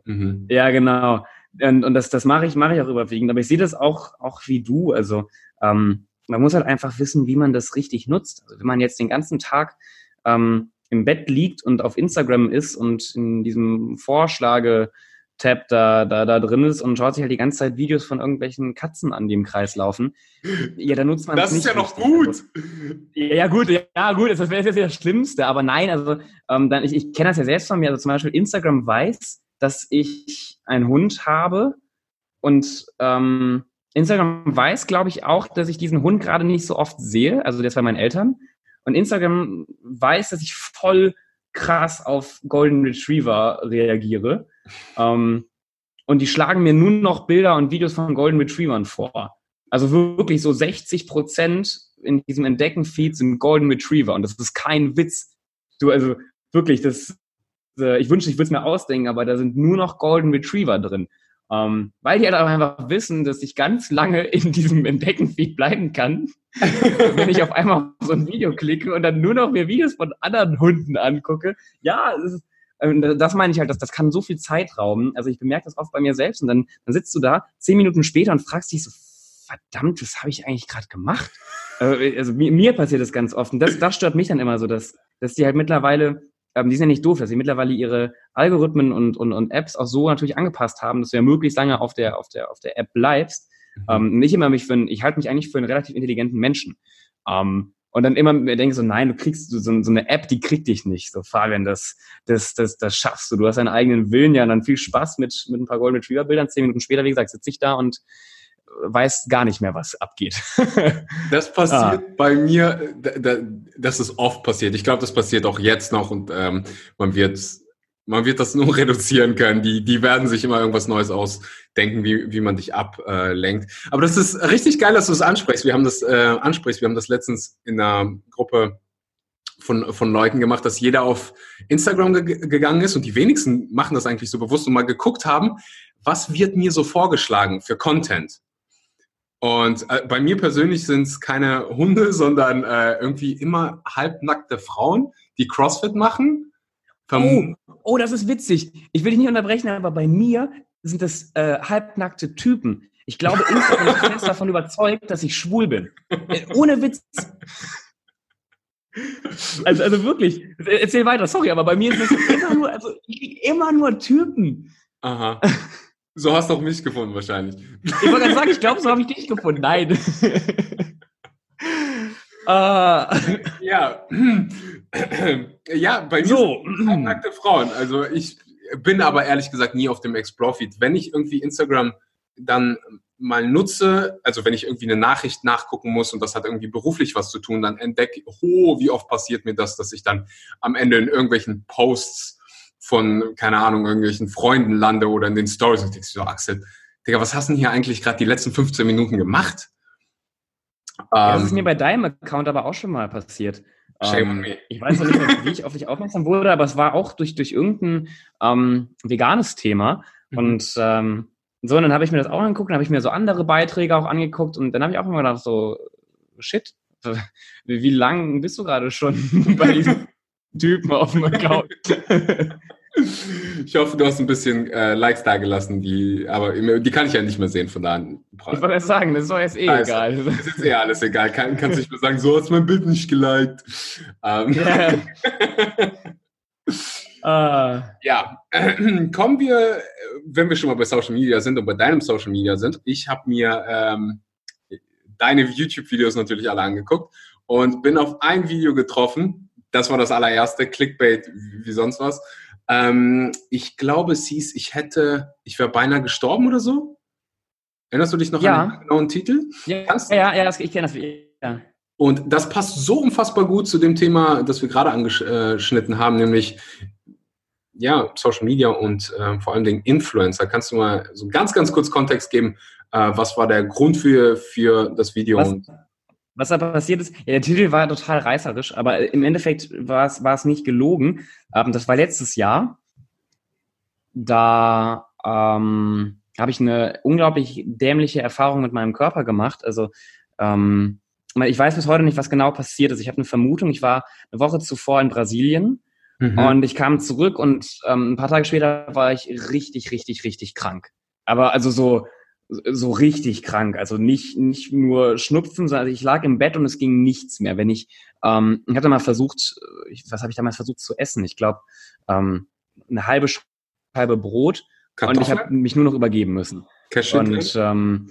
Mhm. Ja, genau. Und, und das, das mache ich, mache ich auch überwiegend. Aber ich sehe das auch, auch wie du. Also ähm, man muss halt einfach wissen, wie man das richtig nutzt. Also wenn man jetzt den ganzen Tag ähm, im Bett liegt und auf Instagram ist und in diesem Vorschlage Tab da, da, da drin ist und schaut sich halt die ganze Zeit Videos von irgendwelchen Katzen an, die im Kreis laufen. Ja, dann nutzt man das. Das ist ja noch gut. Also, ja, gut, ja, gut, das wäre jetzt das Schlimmste, aber nein, also ähm, dann, ich, ich kenne das ja selbst von mir. Also zum Beispiel Instagram weiß, dass ich einen Hund habe und ähm, Instagram weiß, glaube ich, auch, dass ich diesen Hund gerade nicht so oft sehe, also das bei meinen Eltern. Und Instagram weiß, dass ich voll krass auf Golden Retriever reagiere. Ähm, und die schlagen mir nun noch Bilder und Videos von Golden Retrievern vor. Also wirklich so 60 Prozent in diesem Entdecken-Feed sind Golden Retriever. Und das ist kein Witz. Du, also wirklich, das, ich wünschte, ich würde es mir ausdenken, aber da sind nur noch Golden Retriever drin. Ähm, weil die halt einfach wissen, dass ich ganz lange in diesem Entdecken-Feed bleiben kann, wenn ich auf einmal auf so ein Video klicke und dann nur noch mir Videos von anderen Hunden angucke. Ja, das, ist, äh, das meine ich halt, dass das kann so viel Zeit rauben. Also ich bemerke das oft bei mir selbst und dann, dann sitzt du da zehn Minuten später und fragst dich so, verdammt, was habe ich eigentlich gerade gemacht? Äh, also mir, mir passiert das ganz oft und das, das stört mich dann immer so, dass, dass die halt mittlerweile ähm, die sind ja nicht doof, dass sie mittlerweile ihre Algorithmen und, und, und Apps auch so natürlich angepasst haben, dass du ja möglichst lange auf der, auf der, auf der App bleibst. Mhm. Ähm, nicht immer mich für einen, ich halte mich eigentlich für einen relativ intelligenten Menschen. Ähm, und dann immer mir denke so, nein, du kriegst so, so eine App, die kriegt dich nicht. So, Fabian, das, das, das, das schaffst du. Du hast deinen eigenen Willen, ja, und dann viel Spaß mit, mit ein paar Golden Retriever Bildern. Zehn Minuten später, wie gesagt, sitze ich da und weiß gar nicht mehr, was abgeht. das passiert ah. bei mir, das ist oft passiert. Ich glaube, das passiert auch jetzt noch und ähm, man wird man wird das nur reduzieren können. Die, die werden sich immer irgendwas Neues ausdenken, wie, wie man dich ablenkt. Aber das ist richtig geil, dass du es das ansprichst. Wir haben das äh, ansprichst. Wir haben das letztens in einer Gruppe von, von Leuten gemacht, dass jeder auf Instagram ge gegangen ist und die wenigsten machen das eigentlich so bewusst und mal geguckt haben, was wird mir so vorgeschlagen für Content. Und äh, bei mir persönlich sind es keine Hunde, sondern äh, irgendwie immer halbnackte Frauen, die CrossFit machen. Oh, oh, das ist witzig. Ich will dich nicht unterbrechen, aber bei mir sind das äh, halbnackte Typen. Ich glaube, Instagram ist fest davon überzeugt, dass ich schwul bin. Äh, ohne Witz. Also, also wirklich, erzähl weiter, sorry, aber bei mir ist das immer nur, also immer nur Typen. Aha. So hast du auch mich gefunden wahrscheinlich. Ich wollte gerade sagen, ich glaube, so habe ich dich gefunden. Nein. uh. Ja. ja, bei mir so. sind nackte Frauen. Also ich bin aber ehrlich gesagt nie auf dem Explore-Feed. Wenn ich irgendwie Instagram dann mal nutze, also wenn ich irgendwie eine Nachricht nachgucken muss und das hat irgendwie beruflich was zu tun, dann entdecke ich, oh, wie oft passiert mir das, dass ich dann am Ende in irgendwelchen Posts von, keine Ahnung, irgendwelchen Freunden lande oder in den Stories und denkst so, Axel, Digga, was hast du denn hier eigentlich gerade die letzten 15 Minuten gemacht? Ja, das ist ähm, mir bei deinem Account aber auch schon mal passiert. Ähm, ich weiß noch nicht mehr, wie ich auf dich aufmerksam wurde, aber es war auch durch, durch irgendein ähm, veganes Thema. Mhm. Und ähm, so, und dann habe ich mir das auch angeguckt, dann habe ich mir so andere Beiträge auch angeguckt und dann habe ich auch immer gedacht, so, shit, wie lang bist du gerade schon bei diesem Typen auf dem Account? Ich hoffe, du hast ein bisschen äh, Likes da gelassen, die, aber die kann ich ja nicht mehr sehen von da an. Ich wollte sagen, das ist doch jetzt eh also, egal. Das ist eh alles egal. Kann, kannst nicht mehr sagen, so hast mein Bild nicht geliked. Ähm. Yeah. uh. Ja, kommen wir, wenn wir schon mal bei Social Media sind und bei deinem Social Media sind. Ich habe mir ähm, deine YouTube-Videos natürlich alle angeguckt und bin auf ein Video getroffen. Das war das allererste, Clickbait wie sonst was ähm, ich glaube, es hieß, ich hätte, ich wäre beinahe gestorben oder so. Erinnerst du dich noch ja. an den genauen Titel? Ja, ja, ja, ich kenne das. Ja. Und das passt so unfassbar gut zu dem Thema, das wir gerade angeschnitten haben, nämlich ja, Social Media und äh, vor allem den Influencer. Kannst du mal so ganz, ganz kurz Kontext geben? Äh, was war der Grund für, für das Video? Was, was da passiert ist, ja, der Titel war total reißerisch, aber im Endeffekt war es, war es nicht gelogen. Ähm, das war letztes Jahr. Da ähm, habe ich eine unglaublich dämliche Erfahrung mit meinem Körper gemacht. Also ähm, ich weiß bis heute nicht, was genau passiert ist. Ich habe eine Vermutung, ich war eine Woche zuvor in Brasilien mhm. und ich kam zurück und ähm, ein paar Tage später war ich richtig, richtig, richtig krank. Aber also so so richtig krank. Also nicht, nicht nur Schnupfen, sondern ich lag im Bett und es ging nichts mehr. Wenn ich, ähm, ich hatte mal versucht, ich, was habe ich damals versucht zu essen? Ich glaube, ähm, eine halbe Scheibe Brot Kartoffel? und ich habe mich nur noch übergeben müssen. Cashew und ähm,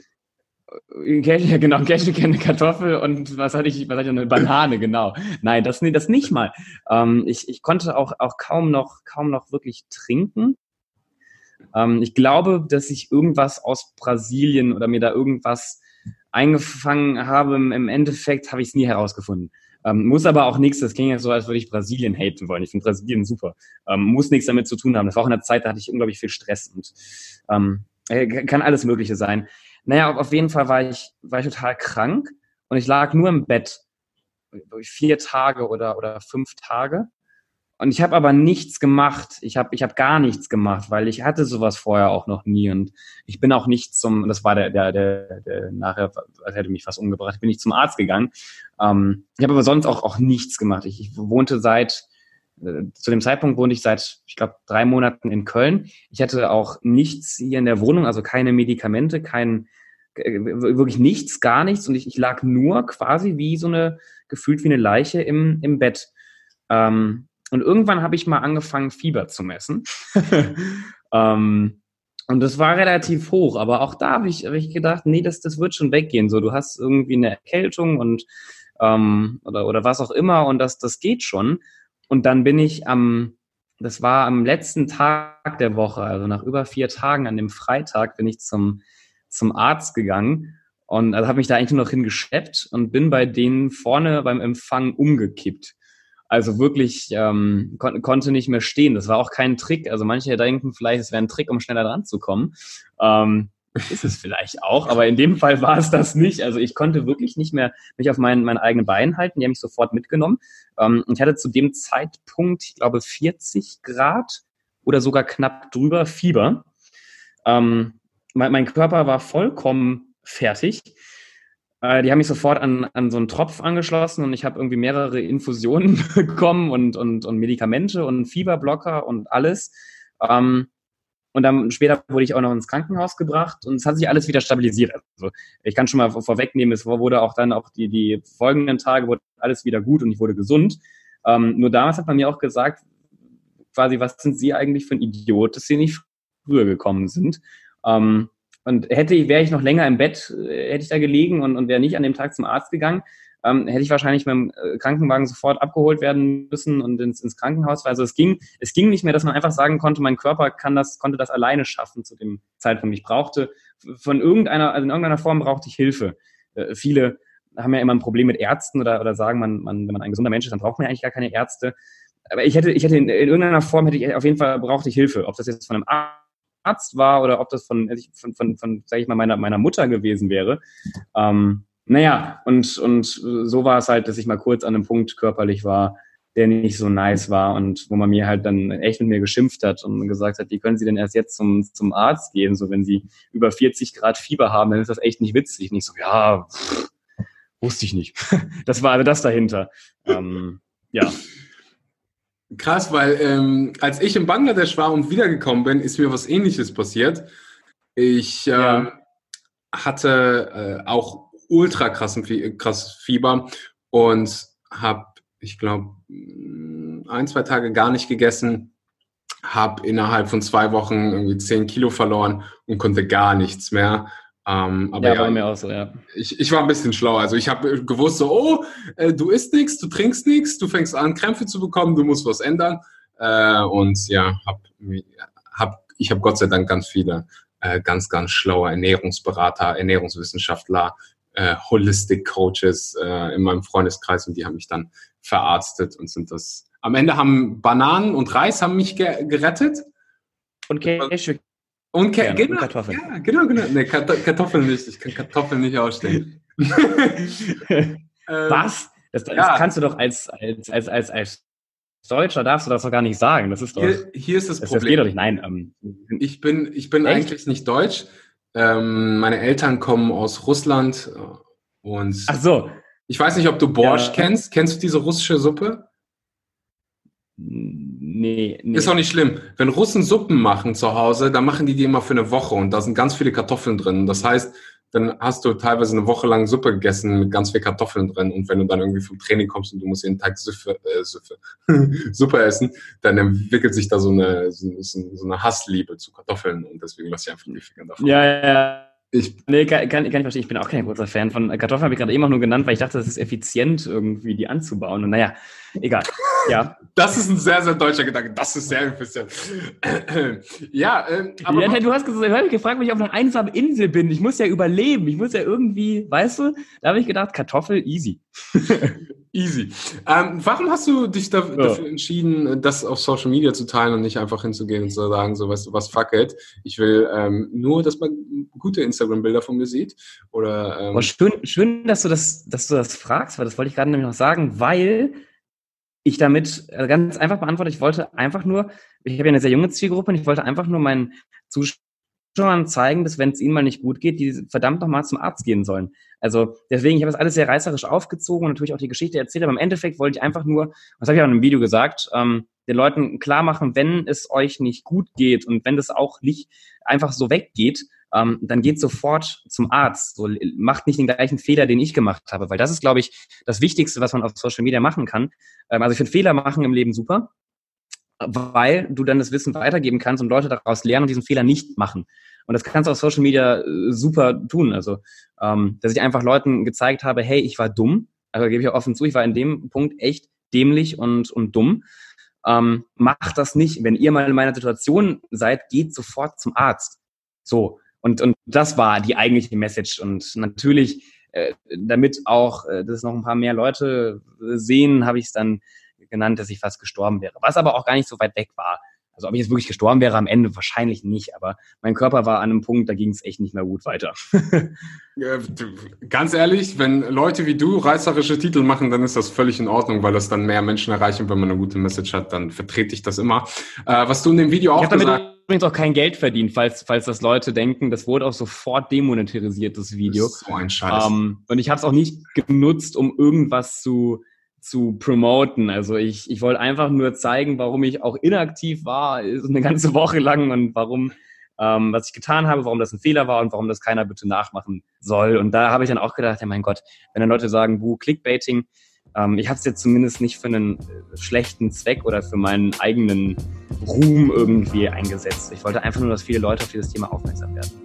ja, genau, Cashew, eine Kartoffel und was hatte ich, was hatte ich, eine Banane, genau. Nein, das, das nicht mal. Ähm, ich, ich konnte auch, auch kaum noch, kaum noch wirklich trinken. Ähm, ich glaube, dass ich irgendwas aus Brasilien oder mir da irgendwas eingefangen habe. Im Endeffekt habe ich es nie herausgefunden. Ähm, muss aber auch nichts, das klingt ja so, als würde ich Brasilien haten wollen. Ich finde Brasilien super. Ähm, muss nichts damit zu tun haben. Das war auch in der Zeit, da hatte ich unglaublich viel Stress und ähm, äh, kann alles Mögliche sein. Naja, auf jeden Fall war ich, war ich total krank und ich lag nur im Bett. Vier Tage oder, oder fünf Tage. Und ich habe aber nichts gemacht. Ich habe ich hab gar nichts gemacht, weil ich hatte sowas vorher auch noch nie. Und ich bin auch nicht zum, das war der, der, der, der nachher, hätte mich fast umgebracht, bin ich zum Arzt gegangen. Ähm, ich habe aber sonst auch, auch nichts gemacht. Ich, ich wohnte seit, äh, zu dem Zeitpunkt wohnte ich seit, ich glaube, drei Monaten in Köln. Ich hatte auch nichts hier in der Wohnung, also keine Medikamente, kein, äh, wirklich nichts, gar nichts. Und ich, ich lag nur quasi wie so eine, gefühlt wie eine Leiche im, im Bett. Ähm, und irgendwann habe ich mal angefangen, Fieber zu messen. ähm, und das war relativ hoch, aber auch da habe ich, hab ich gedacht, nee, das, das wird schon weggehen. So, du hast irgendwie eine Erkältung und ähm, oder, oder was auch immer und das, das geht schon. Und dann bin ich am, das war am letzten Tag der Woche, also nach über vier Tagen, an dem Freitag, bin ich zum, zum Arzt gegangen und also habe mich da eigentlich nur noch hingeschleppt und bin bei denen vorne beim Empfang umgekippt. Also wirklich ähm, kon konnte nicht mehr stehen. Das war auch kein Trick. Also manche denken vielleicht, es wäre ein Trick, um schneller dran zu kommen. Ähm, ist es vielleicht auch, aber in dem Fall war es das nicht. Also ich konnte wirklich nicht mehr mich auf mein, mein eigenen Bein halten. Die haben mich sofort mitgenommen. Ähm, ich hatte zu dem Zeitpunkt, ich glaube, 40 Grad oder sogar knapp drüber Fieber. Ähm, mein, mein Körper war vollkommen fertig. Äh, die haben mich sofort an, an so einen Tropf angeschlossen und ich habe irgendwie mehrere Infusionen bekommen und, und, und Medikamente und Fieberblocker und alles. Ähm, und dann später wurde ich auch noch ins Krankenhaus gebracht und es hat sich alles wieder stabilisiert. Also ich kann schon mal vorwegnehmen, es wurde auch dann auch die, die folgenden Tage wurde alles wieder gut und ich wurde gesund. Ähm, nur damals hat man mir auch gesagt, quasi, was sind Sie eigentlich für ein Idiot, dass Sie nicht früher gekommen sind? Ähm, und hätte ich, wäre ich noch länger im Bett, äh, hätte ich da gelegen und, und wäre nicht an dem Tag zum Arzt gegangen, ähm, hätte ich wahrscheinlich mit dem äh, Krankenwagen sofort abgeholt werden müssen und ins, ins Krankenhaus. Also es ging, es ging nicht mehr, dass man einfach sagen konnte, mein Körper kann das, konnte das alleine schaffen zu dem Zeitpunkt. Ich brauchte von irgendeiner, also in irgendeiner Form brauchte ich Hilfe. Äh, viele haben ja immer ein Problem mit Ärzten oder, oder sagen, man, man, wenn man ein gesunder Mensch ist, dann braucht man ja eigentlich gar keine Ärzte. Aber ich hätte, ich hätte in, in irgendeiner Form hätte ich auf jeden Fall brauchte ich Hilfe. Ob das jetzt von einem Arzt war oder ob das von, von, von, von sag ich mal, meiner, meiner Mutter gewesen wäre. Ähm, naja, und, und so war es halt, dass ich mal kurz an einem Punkt körperlich war, der nicht so nice war und wo man mir halt dann echt mit mir geschimpft hat und gesagt hat, wie können Sie denn erst jetzt zum, zum Arzt gehen? So, wenn Sie über 40 Grad Fieber haben, dann ist das echt nicht witzig. Nicht so, ja, pff, wusste ich nicht. das war also das dahinter. Ähm, ja. Krass, weil ähm, als ich in Bangladesch war und wiedergekommen bin, ist mir was ähnliches passiert. Ich äh, ja. hatte äh, auch ultra krassen krass Fieber und habe, ich glaube, ein, zwei Tage gar nicht gegessen, habe innerhalb von zwei Wochen irgendwie zehn Kilo verloren und konnte gar nichts mehr. Ähm, aber ja, ja, bei mir auch so, ja. Ich, ich war ein bisschen schlauer. Also ich habe gewusst, so, oh, äh, du isst nichts, du trinkst nichts, du fängst an, Krämpfe zu bekommen, du musst was ändern. Äh, und ja, hab, hab, ich habe Gott sei Dank ganz viele äh, ganz, ganz schlaue Ernährungsberater, Ernährungswissenschaftler, äh, Holistic Coaches äh, in meinem Freundeskreis und die haben mich dann verarztet und sind das. Am Ende haben Bananen und Reis haben mich ge gerettet. Und Cashew. Und, Ka genau, und Kartoffeln. Ja, genau, genau. Nee, Kartoffeln nicht. Ich kann Kartoffeln nicht ausstehen. Ähm, Was? Das, das ja. kannst du doch als, als, als, als, als Deutscher darfst du das doch gar nicht sagen. Das ist doch. Hier, hier ist das, das Problem. Das geht doch nicht. Nein. Ähm, ich bin, ich bin eigentlich nicht deutsch. Ähm, meine Eltern kommen aus Russland äh, und Ach so. Ich weiß nicht, ob du Borscht ja. kennst. Kennst du diese russische Suppe? Nee, nee. Ist auch nicht schlimm. Wenn Russen Suppen machen zu Hause, dann machen die die immer für eine Woche und da sind ganz viele Kartoffeln drin. Das heißt, dann hast du teilweise eine Woche lang Suppe gegessen mit ganz viel Kartoffeln drin und wenn du dann irgendwie vom Training kommst und du musst jeden Tag Süffe, äh, Süffe, Suppe essen, dann entwickelt sich da so eine, so, so eine Hassliebe zu Kartoffeln und deswegen lass ich einfach die Finger davon. Ja, ja. Ich, nee, kann, kann, kann ich verstehen. Ich bin auch kein großer Fan von Kartoffeln, habe ich gerade eben auch nur genannt, weil ich dachte, das ist effizient, irgendwie die anzubauen. Und naja, egal. Ja. Das ist ein sehr, sehr deutscher Gedanke. Das ist sehr effizient. ja, ähm, aber. Ja, du hast gesagt, gefragt, wenn ich auf einer einsamen Insel bin. Ich muss ja überleben. Ich muss ja irgendwie, weißt du? Da habe ich gedacht, Kartoffel, easy. Easy. Ähm, warum hast du dich da, ja. dafür entschieden, das auf Social Media zu teilen und nicht einfach hinzugehen und zu sagen, so weißt du was, fuck it. Ich will ähm, nur, dass man gute Instagram-Bilder von mir sieht. Oder, ähm, schön, schön, dass du das, dass du das fragst, weil das wollte ich gerade nämlich noch sagen, weil ich damit äh, ganz einfach beantworte, ich wollte einfach nur, ich habe ja eine sehr junge Zielgruppe und ich wollte einfach nur meinen Zuschauern zeigen, dass wenn es ihnen mal nicht gut geht, die verdammt nochmal zum Arzt gehen sollen. Also deswegen, ich habe das alles sehr reißerisch aufgezogen und natürlich auch die Geschichte erzählt, aber im Endeffekt wollte ich einfach nur, was habe ich auch in einem Video gesagt, ähm, den Leuten klar machen, wenn es euch nicht gut geht und wenn das auch nicht einfach so weggeht, ähm, dann geht sofort zum Arzt. So, macht nicht den gleichen Fehler, den ich gemacht habe, weil das ist, glaube ich, das Wichtigste, was man auf Social Media machen kann. Ähm, also ich finde Fehler machen im Leben super, weil du dann das Wissen weitergeben kannst und Leute daraus lernen und diesen Fehler nicht machen. Und das kannst du auf Social Media äh, super tun. Also, ähm, dass ich einfach Leuten gezeigt habe, hey, ich war dumm. Also gebe ich auch offen zu, ich war in dem Punkt echt dämlich und, und dumm. Ähm, macht das nicht. Wenn ihr mal in meiner Situation seid, geht sofort zum Arzt. So. Und, und das war die eigentliche Message. Und natürlich, äh, damit auch äh, das noch ein paar mehr Leute sehen, habe ich es dann genannt, dass ich fast gestorben wäre. Was aber auch gar nicht so weit weg war. Also ob ich jetzt wirklich gestorben wäre am Ende, wahrscheinlich nicht, aber mein Körper war an einem Punkt, da ging es echt nicht mehr gut weiter. Ganz ehrlich, wenn Leute wie du reißerische Titel machen, dann ist das völlig in Ordnung, weil das dann mehr Menschen erreichen. Wenn man eine gute Message hat, dann vertrete ich das immer. Äh, was du in dem Video auch ich gesagt hast. übrigens auch kein Geld verdient, falls, falls das Leute denken. Das wurde auch sofort demonetarisiert, das Video. Das so ein Scheiß. Ähm, und ich habe es auch nicht genutzt, um irgendwas zu zu promoten. Also ich, ich wollte einfach nur zeigen, warum ich auch inaktiv war, eine ganze Woche lang und warum ähm, was ich getan habe, warum das ein Fehler war und warum das keiner bitte nachmachen soll. Und da habe ich dann auch gedacht, ja mein Gott, wenn dann Leute sagen, buh, Clickbaiting, ähm, ich habe es jetzt zumindest nicht für einen äh, schlechten Zweck oder für meinen eigenen Ruhm irgendwie eingesetzt. Ich wollte einfach nur, dass viele Leute auf dieses Thema aufmerksam werden.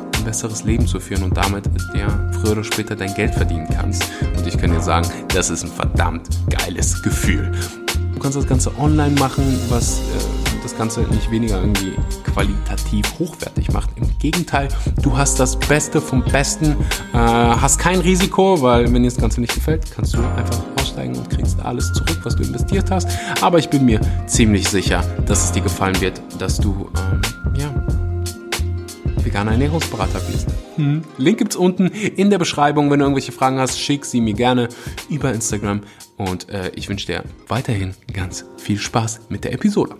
ein besseres Leben zu führen und damit ja, früher oder später dein Geld verdienen kannst. Und ich kann dir sagen, das ist ein verdammt geiles Gefühl. Du kannst das Ganze online machen, was äh, das Ganze nicht weniger irgendwie qualitativ hochwertig macht. Im Gegenteil, du hast das Beste vom Besten, äh, hast kein Risiko, weil wenn dir das Ganze nicht gefällt, kannst du einfach aussteigen und kriegst alles zurück, was du investiert hast. Aber ich bin mir ziemlich sicher, dass es dir gefallen wird, dass du ähm, ja veganer Ernährungsberater bist. Hm. Link gibt's unten in der Beschreibung. Wenn du irgendwelche Fragen hast, schick sie mir gerne über Instagram. Und äh, ich wünsche dir weiterhin ganz viel Spaß mit der Episode.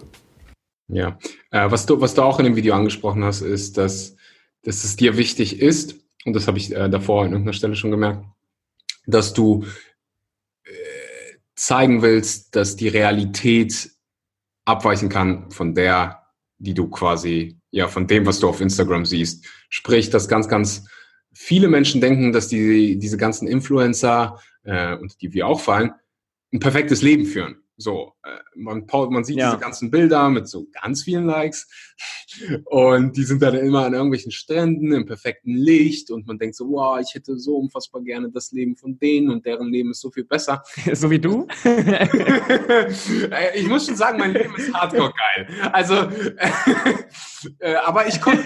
Ja, äh, was, du, was du auch in dem Video angesprochen hast, ist, dass, dass es dir wichtig ist, und das habe ich äh, davor an irgendeiner Stelle schon gemerkt, dass du äh, zeigen willst, dass die Realität abweichen kann von der, die du quasi ja, von dem, was du auf Instagram siehst. Sprich, dass ganz, ganz viele Menschen denken, dass die, diese ganzen Influencer, äh, und die wir auch fallen, ein perfektes Leben führen. So, äh, man, man sieht ja. diese ganzen Bilder mit so ganz vielen Likes und die sind dann immer an irgendwelchen Stränden im perfekten Licht und man denkt so, wow, ich hätte so unfassbar gerne das Leben von denen und deren Leben ist so viel besser. so wie du? ich muss schon sagen, mein Leben ist hardcore geil. Also, äh, aber ich komme.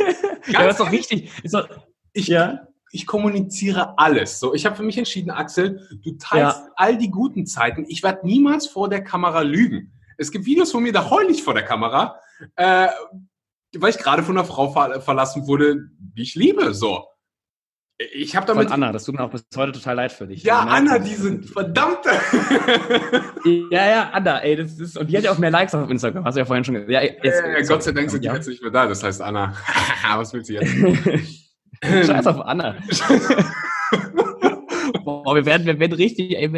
Ja, das ist doch richtig. Ist doch, ich, ja ich kommuniziere alles. So, ich habe für mich entschieden, Axel, du teilst ja. all die guten Zeiten. Ich werde niemals vor der Kamera lügen. Es gibt Videos von mir, da heul ich vor der Kamera, äh, weil ich gerade von einer Frau ver verlassen wurde, die ich liebe. So. Ich habe damit. Von Anna, das tut mir auch bis heute total leid für dich. Ja, Anna, die sind verdammte. ja, ja, Anna, ey, das ist, und die hat ja auch mehr Likes auf Instagram, hast du ja vorhin schon gesagt. Ja, jetzt, äh, Gott sei Dank sind die jetzt nicht mehr da, das heißt Anna. Was willst du jetzt? Scheiß auf Anna. Boah, wir werden, wir werden richtig, ey,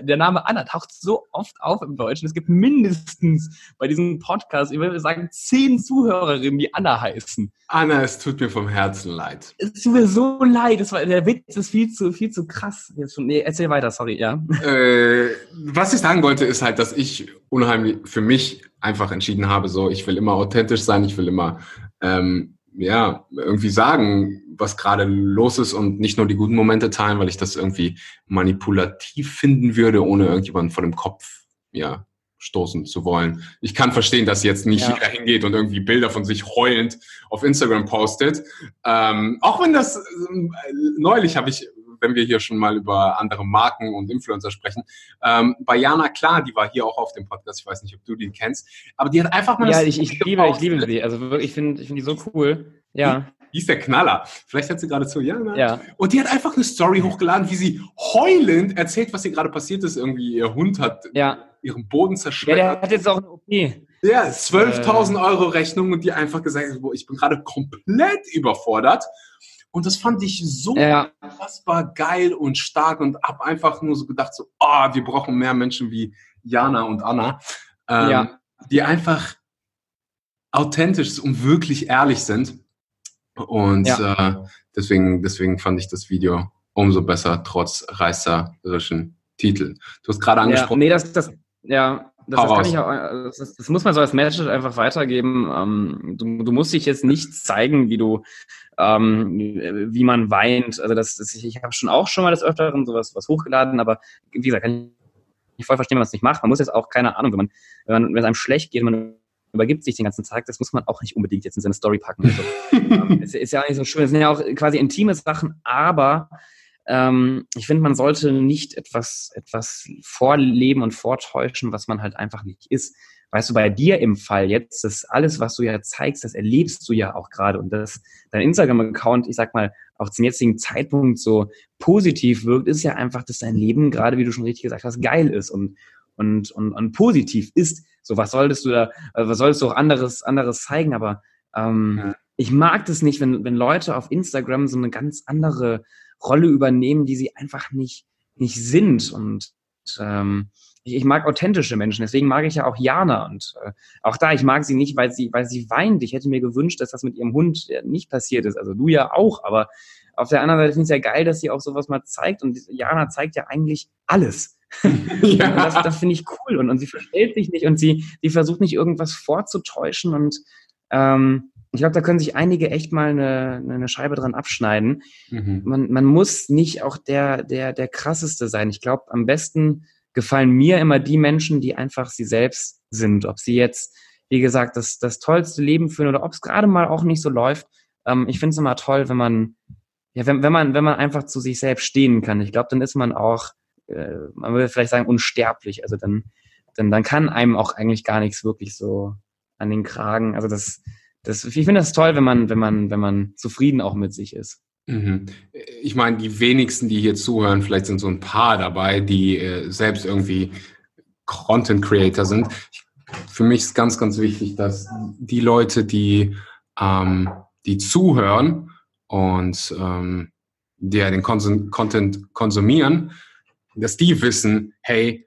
der Name Anna taucht so oft auf im Deutschen. Es gibt mindestens bei diesem Podcast, ich würde sagen, zehn Zuhörerinnen, die Anna heißen. Anna, es tut mir vom Herzen leid. Es tut mir so leid. Das war, der Witz ist viel zu, viel zu krass. Jetzt schon, nee, erzähl weiter, sorry, ja. Äh, was ich sagen wollte, ist halt, dass ich unheimlich für mich einfach entschieden habe, so, ich will immer authentisch sein, ich will immer, ähm, ja, irgendwie sagen, was gerade los ist und nicht nur die guten Momente teilen, weil ich das irgendwie manipulativ finden würde, ohne irgendjemanden vor dem Kopf, ja, stoßen zu wollen. Ich kann verstehen, dass jetzt nicht ja. jeder hingeht und irgendwie Bilder von sich heulend auf Instagram postet. Ähm, auch wenn das, äh, neulich habe ich wenn wir hier schon mal über andere Marken und Influencer sprechen. Ähm, bei Jana Klar, die war hier auch auf dem Podcast, ich weiß nicht, ob du die kennst, aber die hat einfach mal... Ja, ich, ich liebe, ich liebe sie, also wirklich, ich finde ich finde die so cool, ja. Die ist der Knaller. Vielleicht hat sie gerade zu, ja, ne? ja. Und die hat einfach eine Story hochgeladen, wie sie heulend erzählt, was ihr gerade passiert ist. Irgendwie ihr Hund hat ja. ihren Boden zerschmettert. Ja, der hat jetzt auch eine OP. Ja, 12.000 äh. Euro Rechnung und die einfach gesagt, ich bin gerade komplett überfordert. Und das fand ich so ja. unfassbar geil und stark und habe einfach nur so gedacht, so, oh, wir brauchen mehr Menschen wie Jana und Anna, ähm, ja. die einfach authentisch und wirklich ehrlich sind. Und ja. äh, deswegen, deswegen fand ich das Video umso besser, trotz reißerischen Titel. Du hast gerade angesprochen. Ja, nee, das, das, ja, das, das, kann ich auch, das, das, muss man so als Message einfach weitergeben. Ähm, du, du, musst dich jetzt nicht zeigen, wie du, ähm, wie man weint. Also das, ich, ich habe schon auch schon mal des Öfteren sowas was hochgeladen, aber wie gesagt, kann ich voll verstehen, wenn man es nicht macht. Man muss jetzt auch keine Ahnung, wenn man, wenn, man, wenn es einem schlecht geht, man übergibt sich den ganzen Tag, das muss man auch nicht unbedingt jetzt in seine Story packen. Also, ähm, es ist ja auch nicht so schön, es sind ja auch quasi intime Sachen, aber ähm, ich finde, man sollte nicht etwas, etwas vorleben und vortäuschen, was man halt einfach nicht ist. weißt du, bei dir im Fall jetzt, das alles, was du ja zeigst, das erlebst du ja auch gerade und das, dein Instagram-Account, ich sag mal, auch zum jetzigen Zeitpunkt so positiv wirkt, ist ja einfach, dass dein Leben gerade, wie du schon richtig gesagt hast, geil ist und, und, und, und positiv ist. So, was solltest du da, äh, was solltest du auch anderes, anderes zeigen, aber ähm, ja. ich mag das nicht, wenn, wenn Leute auf Instagram so eine ganz andere Rolle übernehmen, die sie einfach nicht, nicht sind und ähm, ich, ich mag authentische Menschen, deswegen mag ich ja auch Jana und äh, auch da, ich mag sie nicht, weil sie, weil sie weint. Ich hätte mir gewünscht, dass das mit ihrem Hund nicht passiert ist. Also du ja auch, aber auf der anderen Seite finde ich es ja geil, dass sie auch sowas mal zeigt und Jana zeigt ja eigentlich alles. ja. das, das finde ich cool und, und sie verstellt sich nicht und sie, sie versucht nicht irgendwas vorzutäuschen und ähm, ich glaube, da können sich einige echt mal eine, eine Scheibe dran abschneiden. Mhm. Man, man muss nicht auch der, der, der krasseste sein. Ich glaube, am besten gefallen mir immer die Menschen, die einfach sie selbst sind. Ob sie jetzt, wie gesagt, das, das tollste Leben führen oder ob es gerade mal auch nicht so läuft. Ähm, ich finde es immer toll, wenn man, ja, wenn, wenn man, wenn man einfach zu sich selbst stehen kann. Ich glaube, dann ist man auch, äh, man würde vielleicht sagen, unsterblich. Also dann, dann, dann kann einem auch eigentlich gar nichts wirklich so an den Kragen. Also das, das, ich finde das toll, wenn man, wenn man, wenn man zufrieden auch mit sich ist. Mhm. Ich meine, die wenigsten, die hier zuhören, vielleicht sind so ein paar dabei, die äh, selbst irgendwie Content Creator sind. Ich, für mich ist ganz, ganz wichtig, dass die Leute, die, ähm, die zuhören und ähm, die ja den Konsum Content konsumieren, dass die wissen, hey,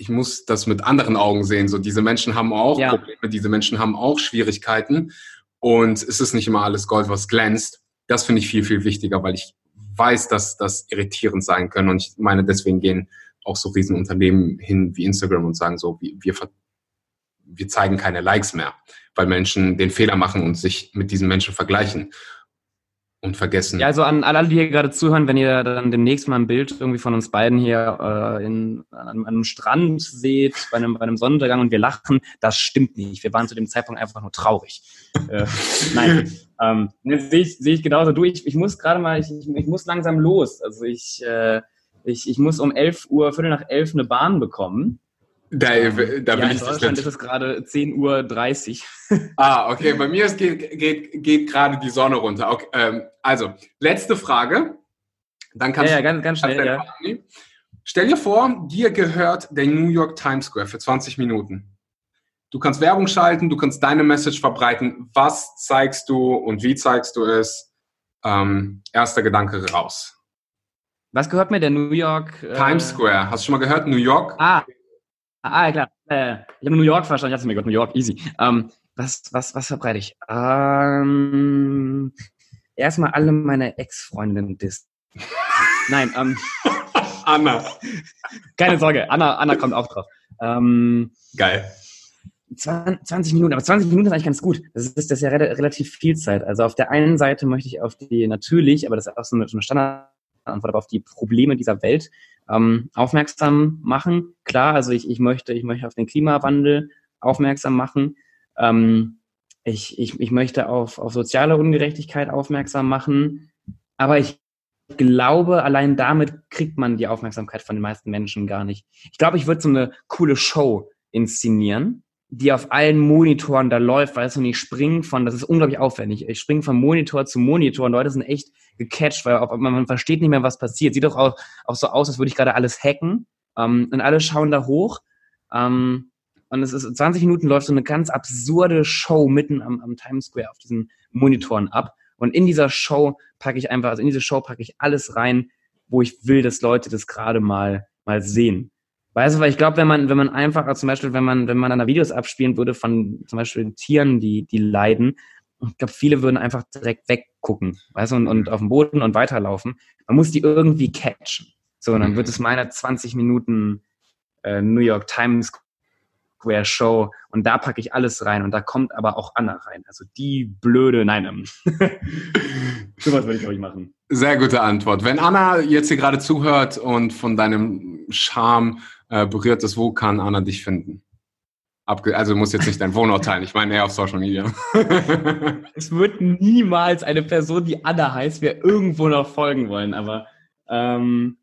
ich muss das mit anderen Augen sehen. So, diese Menschen haben auch ja. Probleme, diese Menschen haben auch Schwierigkeiten und es ist nicht immer alles Gold, was glänzt. Das finde ich viel, viel wichtiger, weil ich weiß, dass das irritierend sein können. Und ich meine, deswegen gehen auch so Riesenunternehmen hin wie Instagram und sagen so, wir, wir zeigen keine Likes mehr, weil Menschen den Fehler machen und sich mit diesen Menschen vergleichen und vergessen. Ja, also an alle, die hier gerade zuhören, wenn ihr dann demnächst mal ein Bild irgendwie von uns beiden hier äh, in, an, einem Strand seht, bei einem, bei einem Sonnenuntergang und wir lachen, das stimmt nicht. Wir waren zu dem Zeitpunkt einfach nur traurig. äh, nein, ähm, sehe ich, seh ich genauso. Du, ich, ich muss gerade mal, ich, ich, muss langsam los. Also ich, äh, ich, ich muss um 11 Uhr, Viertel nach 11 eine Bahn bekommen. Da, da bin ja, ich in Deutschland ist es gerade 10.30 Uhr. Ah, okay. Bei mir ist, geht, geht, geht gerade die Sonne runter. Okay, ähm, also, letzte Frage. Dann kannst ja, ja, ganz, ganz schnell. Ja. Stell dir vor, dir gehört der New York Times Square für 20 Minuten. Du kannst Werbung schalten, du kannst deine Message verbreiten. Was zeigst du und wie zeigst du es? Ähm, erster Gedanke raus. Was gehört mir der New York? Äh Times Square. Hast du schon mal gehört? New York? Ah, Ah, klar. Äh, ich habe New York verstanden. Ich dachte mir Gott, New York, easy. Ähm, was, was, was verbreite ich? Ähm, erstmal alle meine Ex-Freundinnen dis. Nein, ähm. Anna. Keine Sorge, Anna, Anna kommt auch drauf. Ähm, Geil. 20 Minuten, aber 20 Minuten ist eigentlich ganz gut. Das ist, das ist ja re relativ viel Zeit. Also auf der einen Seite möchte ich auf die natürlich, aber das ist auch so eine, so eine Standardantwort, aber auf die Probleme dieser Welt ähm, aufmerksam machen. Klar, also ich, ich möchte, ich möchte auf den Klimawandel aufmerksam machen. Ähm, ich, ich, ich möchte auf, auf soziale Ungerechtigkeit aufmerksam machen. Aber ich glaube, allein damit kriegt man die Aufmerksamkeit von den meisten Menschen gar nicht. Ich glaube, ich würde so eine coole Show inszenieren, die auf allen Monitoren da läuft, weißt du, und ich springe von, das ist unglaublich aufwendig, ich springe von Monitor zu Monitor und Leute sind echt gecatcht, weil man, man versteht nicht mehr, was passiert. Sieht doch auch, auch so aus, als würde ich gerade alles hacken ähm, und alle schauen da hoch ähm, und es ist 20 Minuten läuft so eine ganz absurde Show mitten am, am Times Square auf diesen Monitoren ab und in dieser Show packe ich einfach, also in diese Show packe ich alles rein, wo ich will, dass Leute das gerade mal, mal sehen. Weißt du, weil ich glaube, wenn man, wenn man einfach, also zum Beispiel, wenn man, wenn man dann da Videos abspielen würde von zum Beispiel Tieren, die, die leiden, ich glaube, viele würden einfach direkt weggucken, weißt du, und, und auf dem Boden und weiterlaufen. Man muss die irgendwie catchen. So, und dann wird es meine 20 Minuten äh, New York Times Square Show und da packe ich alles rein und da kommt aber auch Anna rein. Also die blöde, nein, ähm, sowas würde ich ich machen. Sehr gute Antwort. Wenn Anna jetzt hier gerade zuhört und von deinem Charme äh, berührt ist, wo kann Anna dich finden? Abge also muss jetzt nicht dein Wohnort teilen, ich meine eher auf Social Media. es wird niemals eine Person, die Anna heißt, mir irgendwo noch folgen wollen, aber ähm,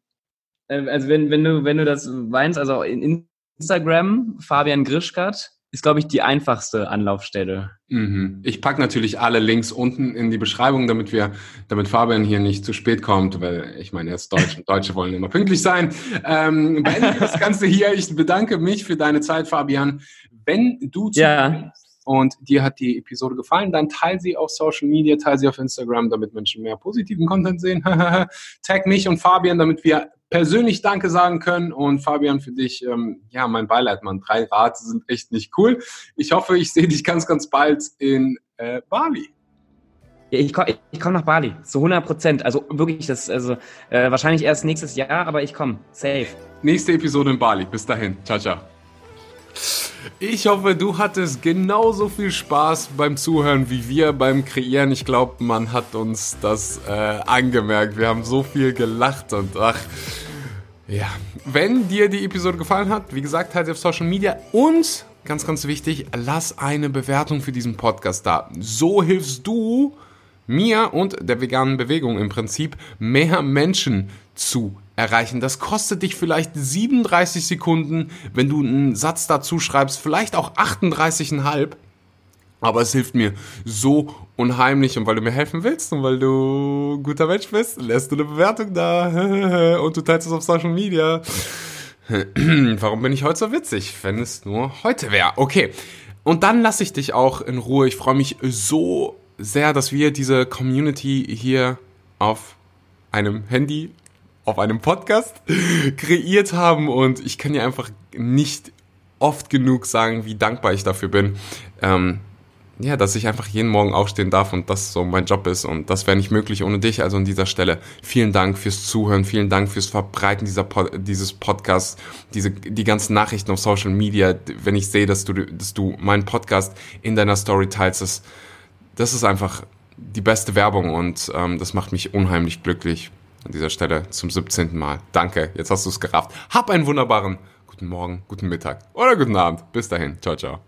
äh, also wenn, wenn du, wenn du das meinst, also in Instagram, Fabian Grischkat, ist, glaube ich, die einfachste Anlaufstelle. Mhm. Ich packe natürlich alle Links unten in die Beschreibung, damit wir, damit Fabian hier nicht zu spät kommt, weil ich meine, er ist Deutsch und Deutsche wollen immer pünktlich sein. Ähm, beende das Ganze hier. Ich bedanke mich für deine Zeit, Fabian. Wenn du ja. Und dir hat die Episode gefallen, dann teile sie auf Social Media, teile sie auf Instagram, damit Menschen mehr positiven Content sehen. Tag mich und Fabian, damit wir persönlich Danke sagen können. Und Fabian, für dich, ähm, ja, mein Beileid, Mann. Drei Rate sind echt nicht cool. Ich hoffe, ich sehe dich ganz, ganz bald in äh, Bali. Ich komme ich komm nach Bali, zu 100 Prozent. Also wirklich, das, also äh, wahrscheinlich erst nächstes Jahr, aber ich komme. Safe. Nächste Episode in Bali. Bis dahin. Ciao, ciao. Ich hoffe, du hattest genauso viel Spaß beim Zuhören wie wir beim Kreieren. Ich glaube, man hat uns das äh, angemerkt. Wir haben so viel gelacht und ach. Ja, wenn dir die Episode gefallen hat, wie gesagt, halt auf Social Media und ganz, ganz wichtig, lass eine Bewertung für diesen Podcast da. So hilfst du mir und der veganen Bewegung im Prinzip mehr Menschen zu erreichen. Das kostet dich vielleicht 37 Sekunden, wenn du einen Satz dazu schreibst, vielleicht auch 38,5. Aber es hilft mir so unheimlich und weil du mir helfen willst und weil du ein guter Mensch bist, lässt du eine Bewertung da und du teilst es auf Social Media. Warum bin ich heute so witzig, wenn es nur heute wäre? Okay. Und dann lasse ich dich auch in Ruhe. Ich freue mich so sehr, dass wir diese Community hier auf einem Handy auf einem Podcast kreiert haben und ich kann dir einfach nicht oft genug sagen, wie dankbar ich dafür bin. Ähm, ja, dass ich einfach jeden Morgen aufstehen darf und das so mein Job ist und das wäre nicht möglich ohne dich. Also an dieser Stelle vielen Dank fürs Zuhören, vielen Dank fürs Verbreiten dieser Pod dieses Podcasts, diese die ganzen Nachrichten auf Social Media. Wenn ich sehe, dass du dass du meinen Podcast in deiner Story teilst, das, das ist einfach die beste Werbung und ähm, das macht mich unheimlich glücklich an dieser Stelle zum 17. Mal. Danke, jetzt hast du es gerafft. Hab einen wunderbaren guten Morgen, guten Mittag oder guten Abend. Bis dahin. Ciao, ciao.